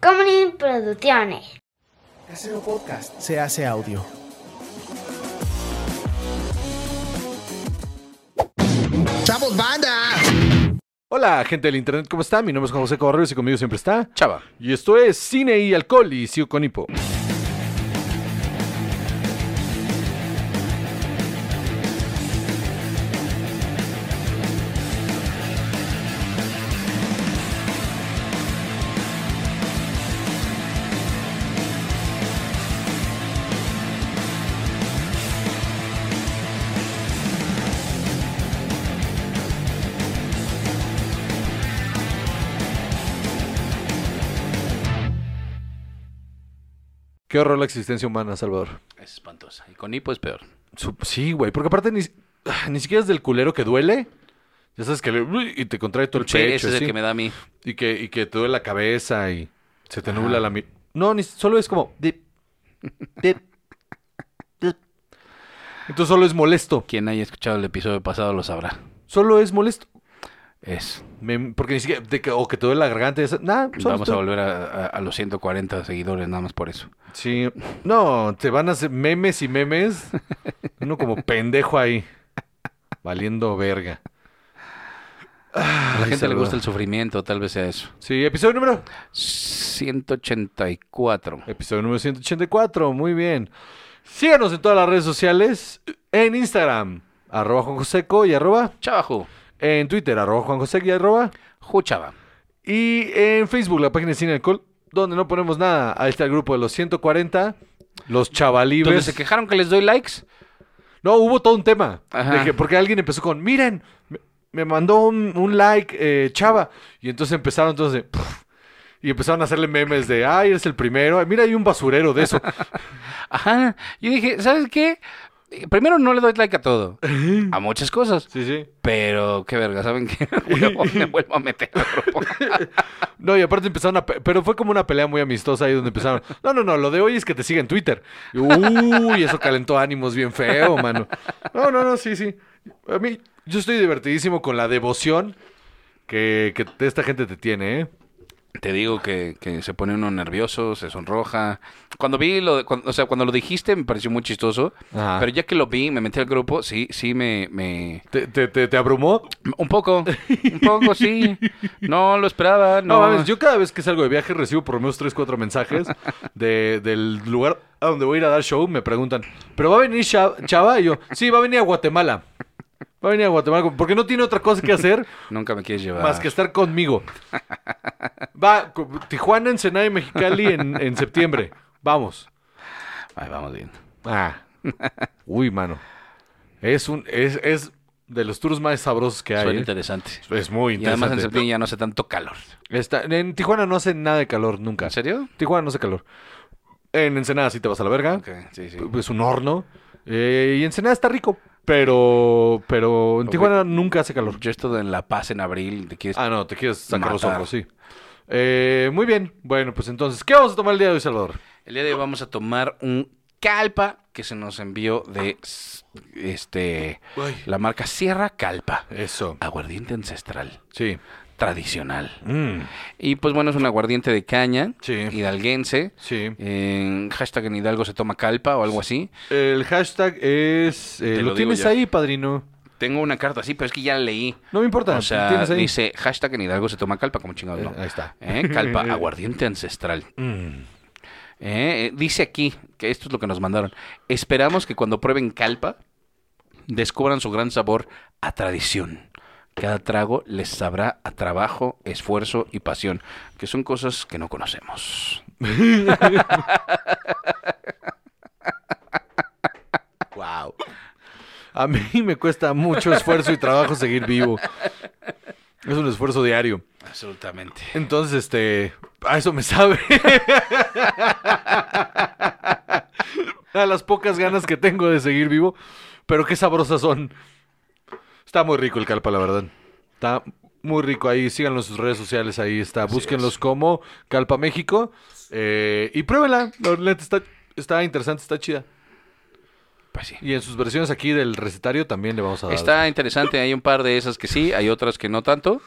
Comedy Producciones. Casero Podcast se hace audio. ¡Chavos, banda! Hola, gente del internet, ¿cómo está? Mi nombre es Juan José Correos y conmigo siempre está Chava. Y esto es Cine y Alcohol y Sigo con Hipo. Qué horror la existencia humana, Salvador. Es espantosa. Y con hipo es peor. Sí, güey, porque aparte ni, ah, ni siquiera es del culero que duele. Ya sabes que le, y te contrae todo el Sí, pecho. ese es el que me da a mí. y, que, y que te duele la cabeza y se te Ajá. nubla la mi- No, ni, solo es como... dip, dip, dip. Entonces solo es molesto. Quien haya escuchado el episodio pasado lo sabrá. Solo es molesto. Es. Me- porque ni siquiera... de que- o que te duele la garganta. esa- Nada, solo Vamos a volver a, a- a los 140 seguidores nada más por eso. Sí. No, te van a hacer memes y memes. Uno como pendejo ahí. Valiendo verga. A la gente le gusta el sufrimiento, tal vez sea eso. Sí, episodio número. 184. Episodio número 184. Muy bien. Síganos en todas las redes sociales. En Instagram, arroba Joseco y arroba. Chavajo. En Twitter, arroba Juan Joseco y arroba. Y en Facebook, la página de Cine Alcohol, donde no ponemos nada. Ahí está el grupo de los 140. Los Donde chavalibres. se quejaron que les doy likes. No, hubo todo un tema. Ajá. De que- porque alguien empezó con, miren, me, mandó un, un like, eh, chava. Y entonces empezaron entonces, y empezaron a hacerle memes de, ay, eres el primero. Mira, hay un basurero de eso. Ajá. Yo dije, ¿sabes qué? Eh, Primero no le doy like a todo. A muchas cosas. sí, sí. Pero qué verga, ¿saben qué? Me vuelvo a meter al grupo. No, y aparte empezaron a... pe- Pero fue como una pelea muy amistosa ahí donde empezaron... No, no, no, lo de hoy es que te siga en Twitter. Uy, eso calentó ánimos bien feo, mano. No, no, no, sí, sí. A mí, yo estoy divertidísimo con la devoción que, que esta gente te tiene, ¿eh? Te digo que, que se pone uno nervioso, se sonroja. Cuando vi lo, de- cuando- o sea, cuando lo dijiste me pareció muy chistoso, Ajá. pero ya que lo vi, me metí al grupo, sí, sí me, me, ¿Te, te, te, te abrumó? un poco, un poco, sí. No lo esperaba, No, no. mames, yo cada vez que salgo de viaje recibo por lo menos 3, 4 mensajes de, del lugar a donde voy a ir a dar show. Me preguntan, ¿pero va a venir Cha- Chava? Y yo, sí, va a venir a Guatemala. Va a venir a Guatemala porque no tiene otra cosa que hacer Nunca me quieres llevar. más que estar conmigo. Va, Tijuana, Ensenada y Mexicali en, en septiembre. Vamos. Ay, vamos bien. Ah. Uy, mano. Es un es, es de los tours más sabrosos que hay. Suena ¿eh? interesante. Es muy Y además en interesante. septiembre ya no hace tanto calor. Está- en Tijuana no hace nada de calor nunca. ¿En serio? Tijuana no hace calor. En Ensenada sí te vas a la verga. Ok, sí, sí. Es un horno. Eh, y Ensenada está rico. Pero, pero en. Tijuana nunca hace calor. Yo he estado en La Paz en abril, ¿te quieres? Ah, no, te quieres sacar los Matar. ojos, sí. Eh, muy bien. Bueno, pues entonces, ¿qué vamos a tomar el día de hoy, Salvador? El día de hoy vamos a tomar un calpa que se nos envió de este la marca Sierra Calpa. Eso. Aguardiente ancestral, Sí. Tradicional. Mm, Y pues bueno, es un aguardiente de caña, Sí. hidalguense. sí. En hashtag en Hidalgo se toma calpa o algo así. El hashtag es... eh, lo, tienes ya. ahí, padrino. Tengo una carta así, pero es que ya la leí. No me importa. O sea, tienes ahí. dice hashtag en Hidalgo se toma calpa, como chingados, Eh, ahí está. ¿Eh? Calpa, aguardiente ancestral. Mm. Dice aquí, que esto es lo que nos mandaron. Esperamos que cuando prueben calpa, descubran su gran sabor a tradición. Cada trago les sabrá a trabajo, esfuerzo y pasión, que son cosas que no conocemos. Wow. A mí me cuesta mucho esfuerzo y trabajo seguir vivo. Es un esfuerzo diario. Absolutamente. Entonces, este, a eso me sabe. a las pocas ganas que tengo de seguir vivo, pero qué sabrosas son. Está muy rico el calpa, la verdad. Está muy rico ahí. Síganlo en sus redes sociales, ahí está. Búsquenlos como Calpa México eh, y pruébenla. La está, está interesante, está chida. Pues sí. Y en sus versiones aquí del recetario también le vamos a dar. Está interesante, hay un par de esas que sí, hay otras que no tanto.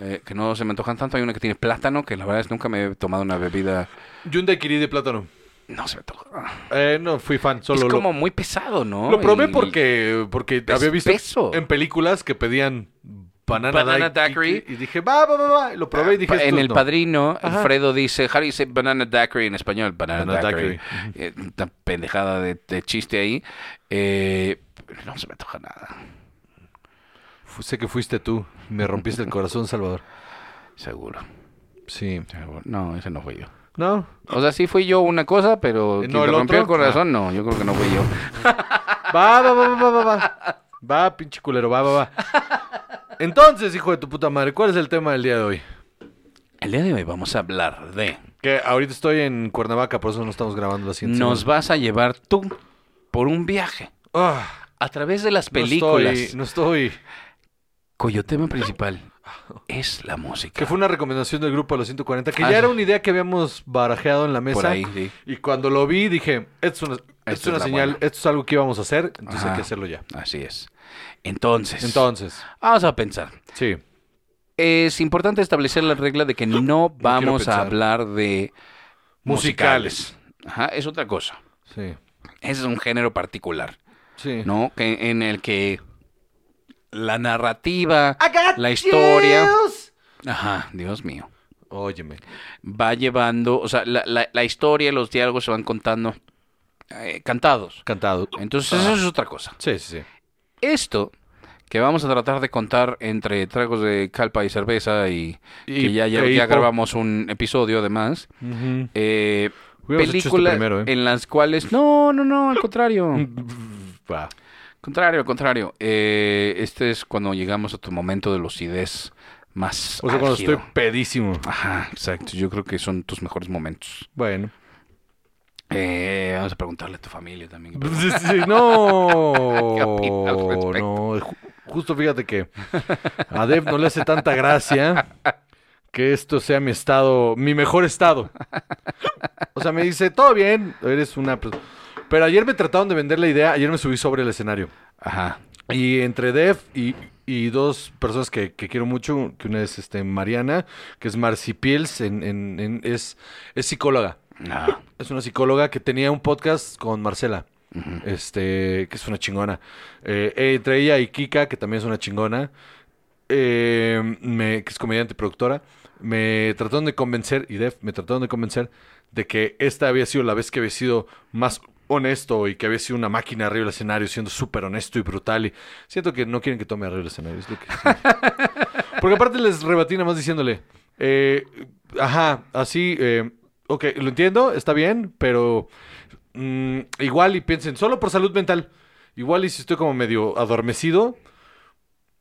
eh, que no se me antojan tanto. Hay una que tiene plátano, que la verdad es nunca me he tomado una bebida. Y un daiquiri de plátano. No se me antoja. Eh, no, fui fan. Solo es lo- como muy pesado, ¿no? Lo probé porque, porque había visto espeso. en películas que pedían banana, Banana daiquiri. Y dije, va, va, va, va. Lo probé y dije, Pa- en El no. Padrino, Ajá. Alfredo dice, you say banana daiquiri en español? Banana, Banana daiquiri. daiquiri. Eh, Una pendejada de, de chiste ahí. Eh, no se me antoja nada, Sé que fuiste tú. Me rompiste el corazón, Salvador. seguro. Sí. seguro. No, ese no fui yo. ¿No? O sea, sí fui yo una cosa, pero ¿No quien el te rompió el corazón, no, yo creo que no fui yo. Va, va, va, va, va, va. Va, pinche culero, va, va, va. Entonces, hijo de tu puta madre, ¿cuál es el tema del día de hoy? El día de hoy vamos a hablar de... Que ahorita estoy en Cuernavaca, por eso no estamos grabando la siguiente Nos semana. vas a llevar tú por un viaje Ah, a través de las no películas. estoy- No estoy, cuyo tema principal es la música. Que fue una recomendación del grupo de los 140, que Ah, ya sí. era una idea que habíamos barajeado en la mesa. Por ahí, sí. Y cuando lo vi, dije, esto es una, esto es Esto una es la señal, buena. esto es algo que íbamos a hacer, entonces Ajá. hay que hacerlo ya. Así es. Entonces, Entonces, vamos a pensar. sí. Es importante establecer la regla de que no vamos a hablar de Musicales. Ajá, es otra cosa. Sí. Ese es un género particular, Sí. ¿no? Que, en el que la narrativa, la historia, ajá, Dios mío, Óyeme. va llevando, o sea, la, la- la historia, los diálogos se van contando eh, cantados. Cantado. Entonces, Ah. eso es otra cosa. Sí, sí, sí. Esto que vamos a tratar de contar entre tragos de calpa y cerveza y, Y- que ya, ya, grabamos un episodio además. Eh, Hubiéramos hecho esto películas primero, ¿eh? en las cuales... No, no, no, al contrario. Contrario, al contrario. Eh, este es cuando llegamos a tu momento de lucidez más O sea, cuando estoy pedísimo. Ajá, exacto. Yo creo que son tus mejores momentos. Bueno. Eh, vamos a preguntarle a tu familia también. Sí, sí, no. No. ju- Justo fíjate que a Dev no le hace tanta gracia que esto sea mi estado, mi mejor estado. O sea, me dice, todo bien, eres una... pers-". Pero ayer me trataron de vender la idea, ayer me subí sobre el escenario. Ajá. Y entre Dev y, y dos personas que, que quiero mucho, que una es este, Mariana, que es Marcy Piels, en, en- en- es, es psicóloga. Ah, Es una psicóloga que tenía un podcast con Marcela, este, que es una chingona. Eh, entre ella y Kika, que también es una chingona, eh, me- que es comediante y productora, me trataron de convencer, y Def, me trataron de convencer de que esta había sido la vez que había sido más honesto y que había sido una máquina arriba del escenario, siendo súper honesto y brutal. Y siento que no quieren que tome arriba del escenario. Es lo que Porque aparte les rebatí nada más diciéndole, eh, ajá, así, eh, ok, lo entiendo, está bien, pero mm, igual y piensen, solo por salud mental, igual y si estoy como medio adormecido,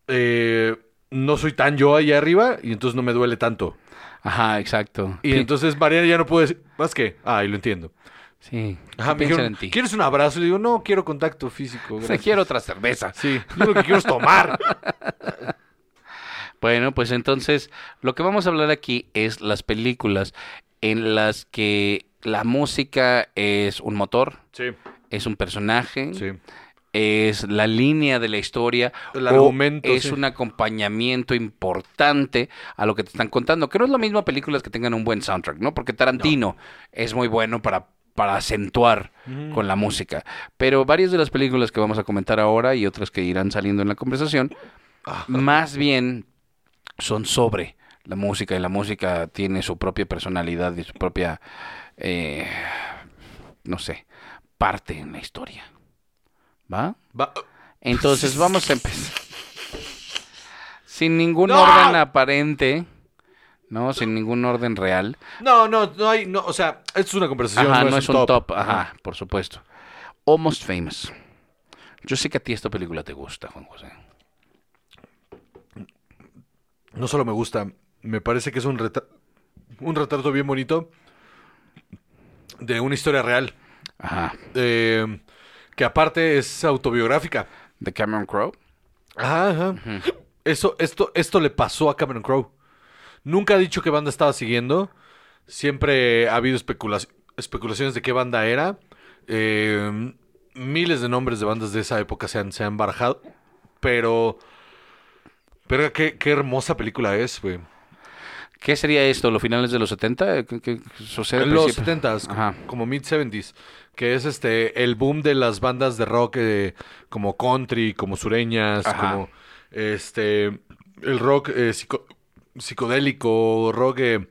eh, no soy tan yo ahí arriba y entonces no me duele tanto. Ajá, exacto. Y Pi- entonces Mariana ya no puede decir, más que, ah, y lo entiendo. Sí. Ajá, me dijeron, en ti. ¿quieres un abrazo? Y le digo, no, quiero contacto físico. O sea, gracias". quiero otra cerveza. Sí, yo lo que quiero es tomar. Bueno, pues entonces lo que vamos a hablar aquí es las películas en las que la música es un motor, Sí, es un personaje, sí. es la línea de la historia, El o argumento, es sí. un acompañamiento importante a lo que te están contando. Que no es lo mismo películas que tengan un buen soundtrack, ¿no? Porque Tarantino es muy bueno para para acentuar con la música. Pero varias de las películas que vamos a comentar ahora y otras que irán saliendo en la conversación, más bien son sobre la música y la música tiene su propia personalidad y su propia, eh, no sé, parte en la historia. ¿Va? Va- Entonces vamos a empezar. Sin ningún ¡No! orden aparente, ¿no? Sin ningún orden real. No, no, no hay, no, o sea, esto es una conversación. Ajá, no, es un top. Ajá, por supuesto. Almost Famous. Yo sé que a ti esta película te gusta, Juan José. No solo me gusta, me parece que es un, un retrato bien bonito de una historia real. Ajá. eh, que aparte es autobiográfica. De Cameron Crowe. Ajá, ajá. Eso, esto, esto le pasó a Cameron Crowe. Nunca ha dicho qué banda estaba siguiendo. Siempre ha habido especulaci- especulaciones de qué banda era. Eh, miles de nombres de bandas de esa época se han, se han barajado. Pero Pero qué, qué hermosa película es, güey. ¿Qué sería esto? ¿Los finales de los 70? ¿Qué, qué sucede? En los principio? 70s, Ajá. como mid-70s, que es este el boom de las bandas de rock eh, como country, como sureñas, Ajá. como este el rock eh, psico- psicodélico, rock eh,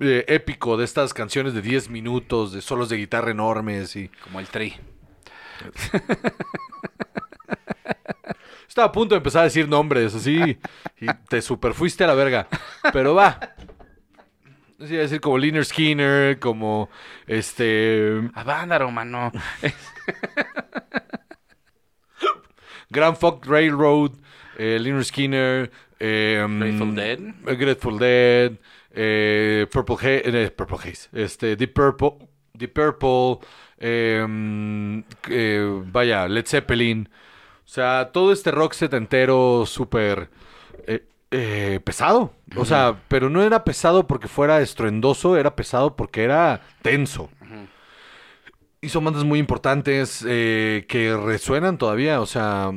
eh, épico de estas canciones de 10 minutos, de solos de guitarra enormes y Como el tri. estaba a punto de empezar a decir nombres así y te super fuiste a la verga, pero va. Iba a decir como Liner Skinner, como este A Vándaro, mano. Grand Funk Railroad, eh, Lynyrd Skinner, eh, Grateful Dead. eh, Grateful Dead, eh, Purple, Ha- eh, Purple Haze, este, Deep Purple, Deep Purple, mm, eh, vaya, Led Zeppelin, o sea, todo este rock setentero súper eh, eh, pesado, o sea, pero no era pesado porque fuera estruendoso, era pesado porque era tenso. Son bandas muy importantes eh, que resuenan todavía, o sea,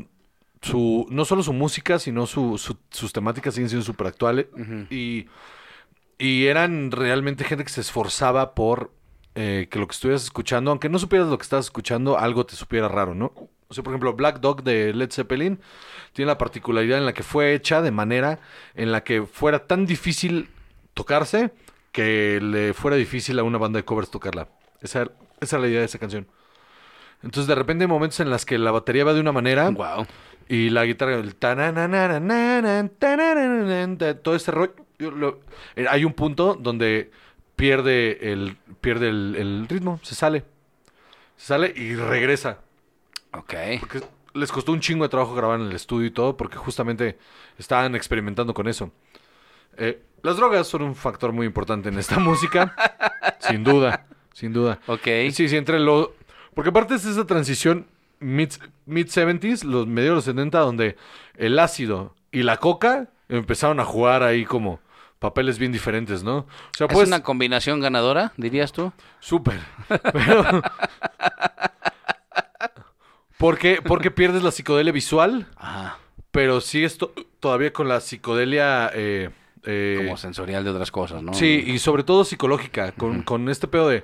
su, no solo su música, sino su- su- sus temáticas siguen siendo súper actuales. y, y eran realmente gente que se esforzaba por eh, que lo que estuvieras escuchando, aunque no supieras lo que estabas escuchando, algo te supiera raro, ¿no? O sea, por ejemplo, Black Dog de Led Zeppelin tiene la particularidad en la que fue hecha de manera en la que fuera tan difícil tocarse que le fuera difícil a una banda de covers tocarla. Esa, esa es la idea de esa canción. Entonces, de repente hay momentos en las que la batería va de una manera Wow. y la guitarra, el todo este rollo. eh, hay un punto donde pierde el, pierde el, el ritmo, se sale. Se sale y regresa. Ok. Porque les costó un chingo de trabajo grabar en el estudio y todo, porque justamente estaban experimentando con eso. Eh, las drogas son un factor muy importante en esta música, sin duda, sin duda. Ok. Sí, sí, entre lo... Porque aparte es esa transición mid, mid-70s, los medios de los 70, donde el ácido y la coca empezaron a jugar ahí como papeles bien diferentes, ¿no? O sea, ¿Es pues... una combinación ganadora, dirías tú? Súper. Pero... porque, porque pierdes la psicodelia visual, Ajá. pero sigues to- todavía con la psicodelia... eh, eh, Como sensorial de otras cosas, ¿no? sí, y sobre todo psicológica, con, con este pedo de...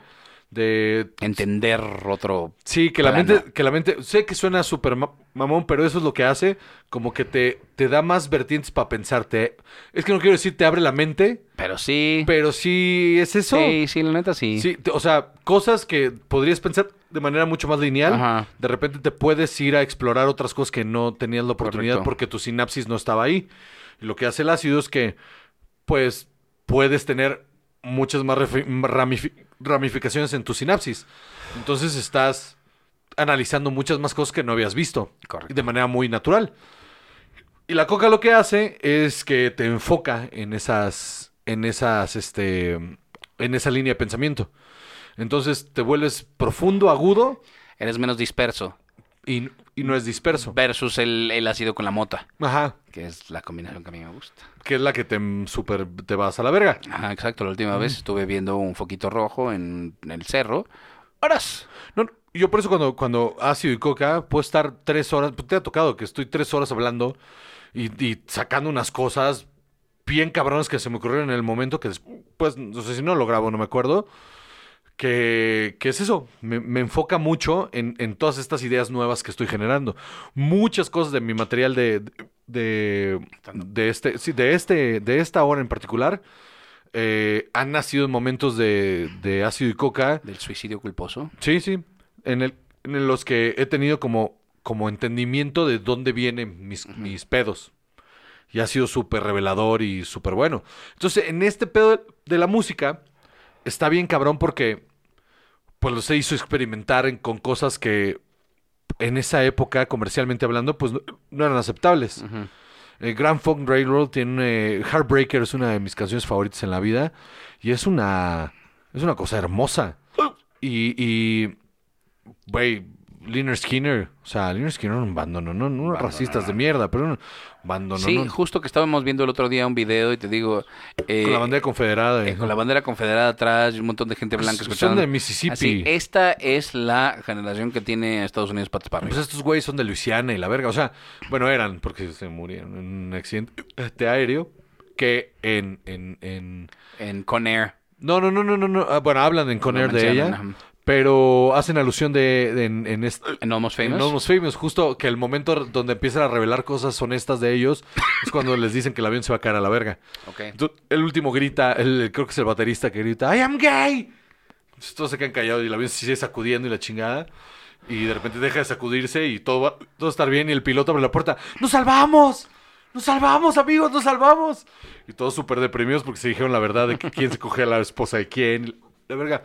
de Entender otro... Sí, que la mente, que la mente, sé que suena súper ma- mamón, pero eso es lo que hace, como que te, te da más vertientes para pensarte. Es que no quiero decir te abre la mente, Pero sí. pero sí es eso. Sí, sí, la neta sí. Sí, te- o sea, cosas que podrías pensar de manera mucho más lineal, Ajá. de repente te puedes ir a explorar otras cosas que no tenías la oportunidad Correcto. porque tu sinapsis no estaba ahí. Y lo que hace el ácido es que, pues, puedes tener muchas más ramifi- ramificaciones en tu sinapsis. Entonces estás analizando muchas más cosas que no habías visto. Correcto. De manera muy natural. Y la coca lo que hace es que te enfoca en esas, en esas, este, en esa línea de pensamiento. Entonces te vuelves profundo, agudo Eres menos disperso. y, y no es disperso. Versus el, el ácido con la mota. Ajá. Que es la combinación que a mí me gusta. Que es la que te super te vas a la verga. Ajá, exacto. La última vez estuve viendo un foquito rojo en, en el cerro. ¡Horas! No, yo por eso cuando, cuando ácido y coca puedo estar tres horas, pues, te ha tocado que estoy tres horas hablando y, y sacando unas cosas bien cabronas que se me ocurrieron en el momento que después, no sé si no lo grabo, no me acuerdo. Que, que es eso, me, me enfoca mucho en, en todas estas ideas nuevas que estoy generando. Muchas cosas de mi material de, de, de este, sí, de este, de esta hora en particular, eh, han nacido en momentos de, de ácido y coca. Del suicidio culposo. Sí, sí. En, el, en los que he tenido como, como entendimiento de dónde vienen mis, mis pedos. Y ha sido súper revelador y súper bueno. Entonces, en este pedo de la música, está bien cabrón porque pues los hizo experimentar en- con cosas que en esa época, comercialmente hablando, pues no, no eran aceptables. El Grand Funk Railroad tiene Heartbreaker es una de mis canciones favoritas en la vida y es una es una cosa hermosa. Y y güey, Liner Skinner. O sea, Liner Skinner era un bando, no, no, unos racistas de mierda, pero un bando, Sí, no, justo que estábamos viendo el otro día un video y te digo... eh, Con la bandera confederada. eh, con la bandera confederada atrás un montón de gente blanca Son escuchando. de Mississippi. Así, esta es la generación que tiene Estados Unidos patas para Pues arriba. estos güeyes son de Luisiana y la verga. O sea, bueno, eran porque se murieron en un accidente aéreo que en... en, en... En Conair. No, no, no, no, no, no. ah, Bueno, hablan en Con Lo Air de ella, ajá. Pero hacen alusión de, de- en, en este... En Almost En Famous. Almost Famous, justo que el momento donde empiezan a revelar cosas honestas de ellos es cuando les dicen que el avión se va a caer a la verga. Ok. Entonces, el último grita, el, creo que es el baterista que grita, I am gay. Entonces, todos se quedan callados y el avión se sigue sacudiendo y la chingada. Y de repente deja de sacudirse y todo va todo está bien y el piloto abre la puerta. ¡Nos salvamos! ¡Nos salvamos, amigos! ¡Nos salvamos! Y todos súper deprimidos porque se dijeron la verdad de que quién se coge a la esposa de quién. La verga.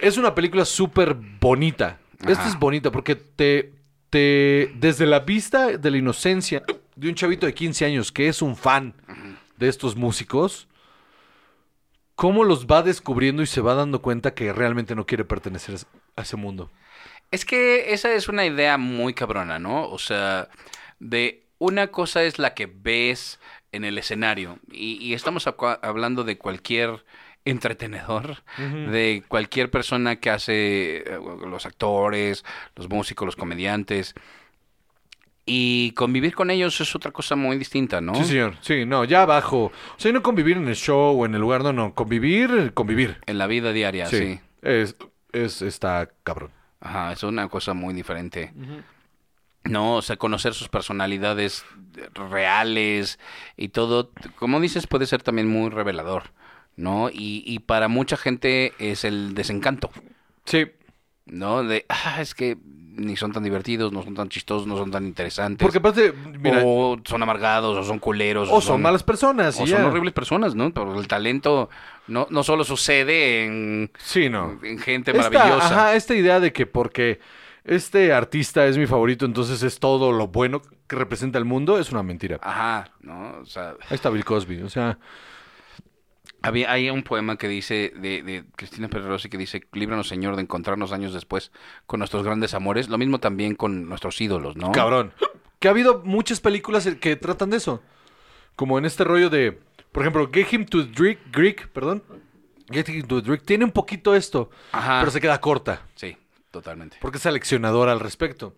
Es una película súper bonita. Esta es bonita porque te, te... Desde la vista de la inocencia de un chavito de 15 años que es un fan de estos músicos, cómo los va descubriendo y se va dando cuenta que realmente no quiere pertenecer a ese mundo. Es que esa es una idea muy cabrona, ¿no? O sea, de una cosa es la que ves en el escenario y, y estamos hablando de cualquier entretenedor, de cualquier persona que hace eh, los actores, los músicos, los comediantes. Y convivir con ellos es otra cosa muy distinta, ¿no? Sí, señor. Sí, no, ya abajo. O sea, no convivir en el show o en el lugar, no, no. Convivir, convivir. En la vida diaria, sí. Sí. Es, es, está cabrón. Ajá, es una cosa muy diferente. No, o sea, conocer sus personalidades reales y todo, como dices, puede ser también muy revelador, ¿no? Y, y para mucha gente es el desencanto, Sí. ¿no? De, ah, es que ni son tan divertidos, no son tan chistosos, no son tan interesantes. Porque aparte, mira, o son amargados, o son culeros. o son malas personas. O son horribles personas, ¿no? Pero el talento no, no solo sucede en, Sí, no. en gente Esta- maravillosa. ajá, esta idea de que porque este artista es mi favorito, entonces es todo lo bueno que representa el mundo, es una mentira. Ajá, ¿no? O sea, Ahí está Bill Cosby, o sea, Había, hay un poema que dice, de, de Cristina Pérez Rossi, que dice, líbranos Señor de encontrarnos años después con nuestros grandes amores. Lo mismo también con nuestros ídolos, ¿no? cabrón. Que ha habido muchas películas que tratan de eso. Como en este rollo de, por ejemplo, Get Him to Drink, Greek, perdón. Get Him to Drink tiene un poquito esto, Ajá. pero se queda corta, Sí, totalmente. porque es aleccionadora al respecto.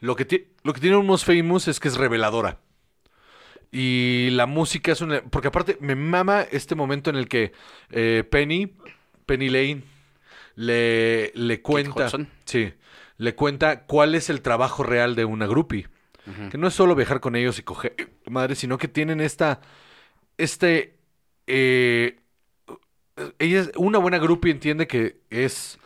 Lo que, lo que tiene Almost Famous es que es reveladora. Y la música es una... Porque aparte me mama este momento en el que eh, Penny, Penny Lane, le, le cuenta... Sí, le cuenta cuál es el trabajo real de una groupie. Que no es solo viajar con ellos y coger madre, sino que tienen esta... Este... eh, ella es- una buena groupie entiende que es...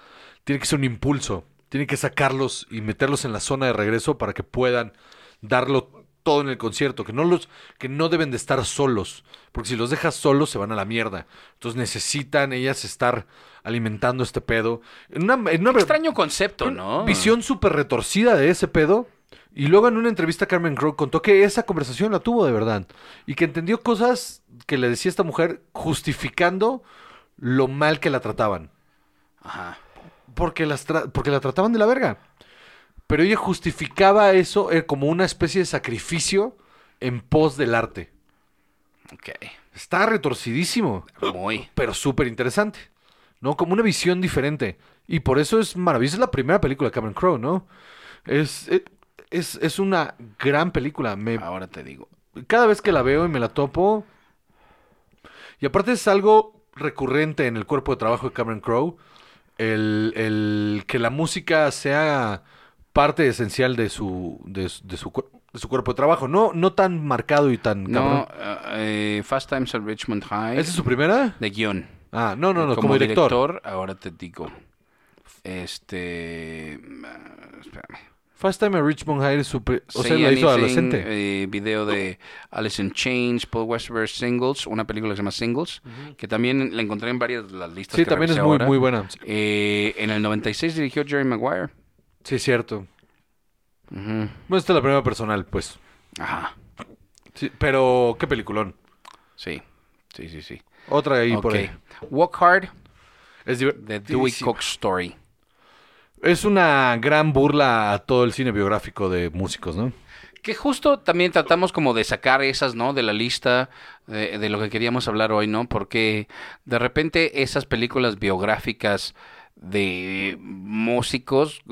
Tiene que ser un impulso. Tiene que sacarlos y meterlos en la zona de regreso para que puedan darlo todo en el concierto. Que no los, que no deben de estar solos. Porque si los dejas solos se van a la mierda. Entonces necesitan ellas estar alimentando este pedo. En una, en una Extraño concepto, una ¿no? Visión súper retorcida de ese pedo. Y luego en una entrevista Carmen Crowe contó que esa conversación la tuvo de verdad. Y que entendió cosas que le decía esta mujer justificando lo mal que la trataban. Ajá. Porque, las tra- porque la trataban de la verga. Pero ella justificaba eso eh, como una especie de sacrificio en pos del arte. Ok. Está retorcidísimo, Muy. pero súper interesante. ¿No? Como una visión diferente. Y por eso es maravillosa. Es la primera película de Cameron Crowe, ¿no? Es, eh, es, es una gran película. Me, Ahora te digo. cada vez que la veo y me la topo. Y aparte es algo recurrente en el cuerpo de trabajo de Cameron Crowe. El, el que la música sea parte esencial de su, de, su- de su, de su cuerpo de trabajo. No, no tan marcado y tan No, cabrón. eh, Fast Times at Richmond High. ¿Esa es su primera? De guion. Ah, no, no, no, como, director. ahora te digo. Este. ah, Espérame. First Time at Richmond High es su... O sea, la hizo adolescente. eh, video de Alice in Chains, Paul Westerberg Singles, una película que se llama Singles, que también la encontré en varias de las listas. Sí, que también es muy, ahora. muy buena. Eh, en el 96 dirigió Jerry Maguire. Sí, cierto. Ujú. Bueno, esta es la primera personal, pues. Ajá, Sí, pero, qué peliculón. sí, sí, sí, sí. Otra ahí por ahí. Walk Hard, Es The. Dewey Cox Story. Es una gran burla a todo el cine biográfico de músicos, ¿no? Que justo también tratamos como de sacar esas, ¿no? De la lista de, de lo que queríamos hablar hoy, ¿no? Porque de repente esas películas biográficas de músicos,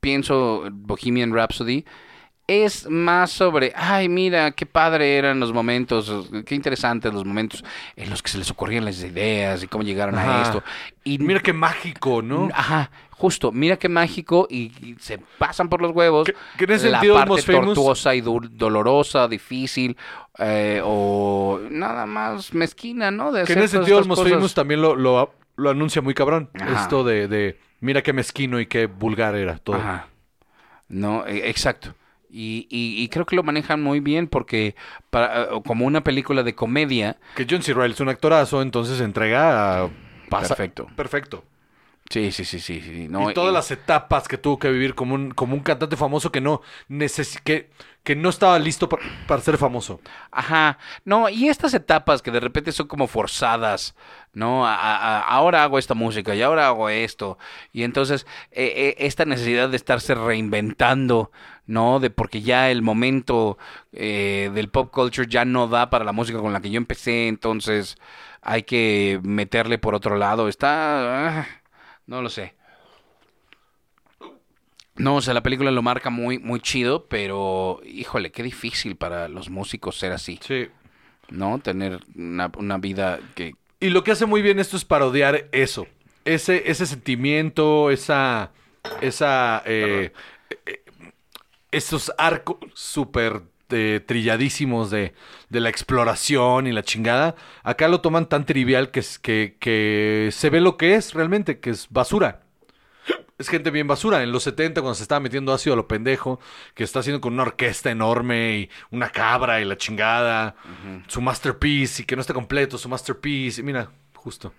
pienso Bohemian Rhapsody, es más sobre, ay, mira, qué padre eran los momentos, qué interesantes los momentos en los que se les ocurrían las ideas y cómo llegaron Ajá. a esto. Y Mira qué mágico, ¿no? Ajá, justo, mira qué mágico y, y se pasan por los huevos. Que- que en ese la sentido, parte tortuosa y dolorosa, difícil eh, o nada más mezquina, ¿no? De Que en ese sentido Most. Famous también lo, lo, lo anuncia muy cabrón. Ajá. Esto de, de mira qué mezquino y qué vulgar era todo. Ajá. No, e- exacto. Y, y- y creo que lo manejan muy bien porque para, eh, como una película de comedia, Que John C. Reilly es un actorazo, entonces se entrega a... pasa- Perfecto. Perfecto. Sí, sí, sí, sí, sí, no, y todas las etapas que tuvo que vivir como un, como un cantante famoso que no necesi- que, que no estaba listo pa- para ser famoso. Ajá, no, y estas etapas que de repente son como forzadas, ¿no? A- a- a- ahora hago esta música y ahora hago esto. Y entonces eh, eh, esta necesidad de estarse reinventando, ¿no? De porque ya el momento eh, del pop culture ya no da para la música con la que yo empecé, entonces hay que meterle por otro lado. Está... no lo sé. No, o sea, la película lo marca muy, muy chido, pero híjole, qué difícil para los músicos ser así, Sí. ¿no? Tener una, una vida que... Y lo que hace muy bien esto es parodiar eso. Ese, ese sentimiento, esa. esa eh, eh, esos arcos súper eh, trilladísimos de, de la exploración y la chingada. Acá lo toman tan trivial que, es- que, que se ve lo que es realmente, que es basura. Es gente bien basura. En los 70, cuando se estaba metiendo ácido a lo pendejo, que está haciendo con una orquesta enorme y una cabra y la chingada. Su masterpiece y que no está completo, su masterpiece. y Mira, justo.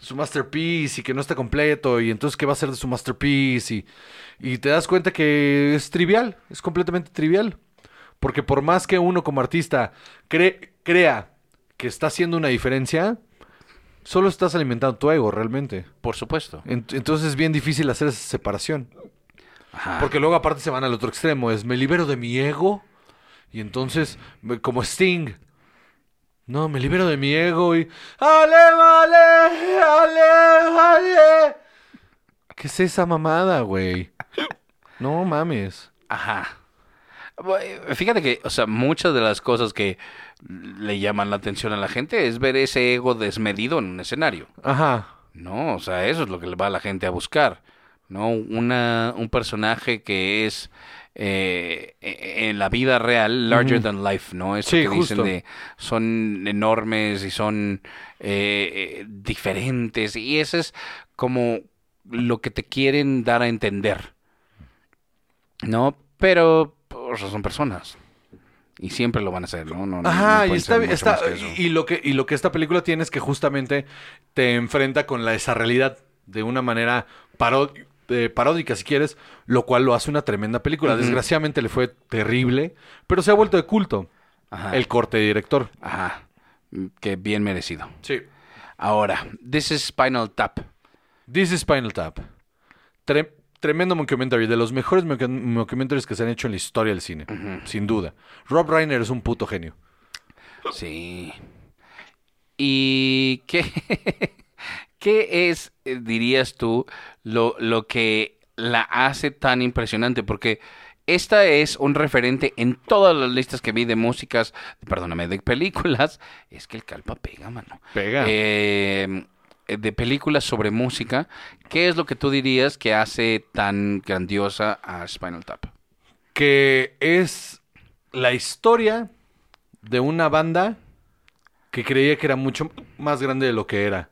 Su masterpiece y que no está completo. Y entonces, ¿qué va a ser de su masterpiece? Y, y te das cuenta que es trivial, es completamente trivial. Porque por más que uno como artista cre- crea que está haciendo una diferencia, solo estás alimentando tu ego realmente. Por supuesto. Ent- Entonces es bien difícil hacer esa separación. Ajá. Porque luego aparte se van al otro extremo. Es me libero de mi ego. Y entonces, como Sting. No, me libero de mi ego y... ¡Ale, vale! ¡Ale, vale! ¿Qué es esa mamada, güey? No mames. Ajá. Fíjate que, o sea, muchas de las cosas que le llaman la atención a la gente es ver ese ego desmedido en un escenario. Ajá. No, o sea, eso es lo que le va a la gente a buscar. ¿No? Una, un personaje que es eh, e- en la vida real, larger than life, ¿no? Eso Sí, que dicen justo. de son enormes y son eh, eh, diferentes. Y eso es como lo que te quieren dar a entender. ¿No? Pero pues, son personas. Y siempre lo van a hacer, ¿no? No- no- Ajá, no y está, está y, y lo que y lo que esta película tiene es que justamente te enfrenta con la esa realidad de una manera eh, paródica si quieres, lo cual lo hace una tremenda película. Desgraciadamente le fue terrible, pero se ha vuelto de culto Ajá. el corte de director. Ajá. Que bien merecido. Sí. Ahora, This is Spinal Tap. This is Spinal Tap. Tre- tremendo mockumentary, de los mejores mockumentaries que se han hecho en la historia del cine, sin duda. Rob Reiner es un puto genio. Sí. ¿Y qué, qué es, eh, dirías tú, lo, lo que la hace tan impresionante? Porque esta es un referente en todas las listas que vi de músicas, perdóname, de películas. Es que el calpa pega, mano. Pega. Eh, de películas sobre música, ¿qué es lo que tú dirías que hace tan grandiosa a Spinal Tap? que es la historia de una banda que creía que era mucho más grande de lo que era.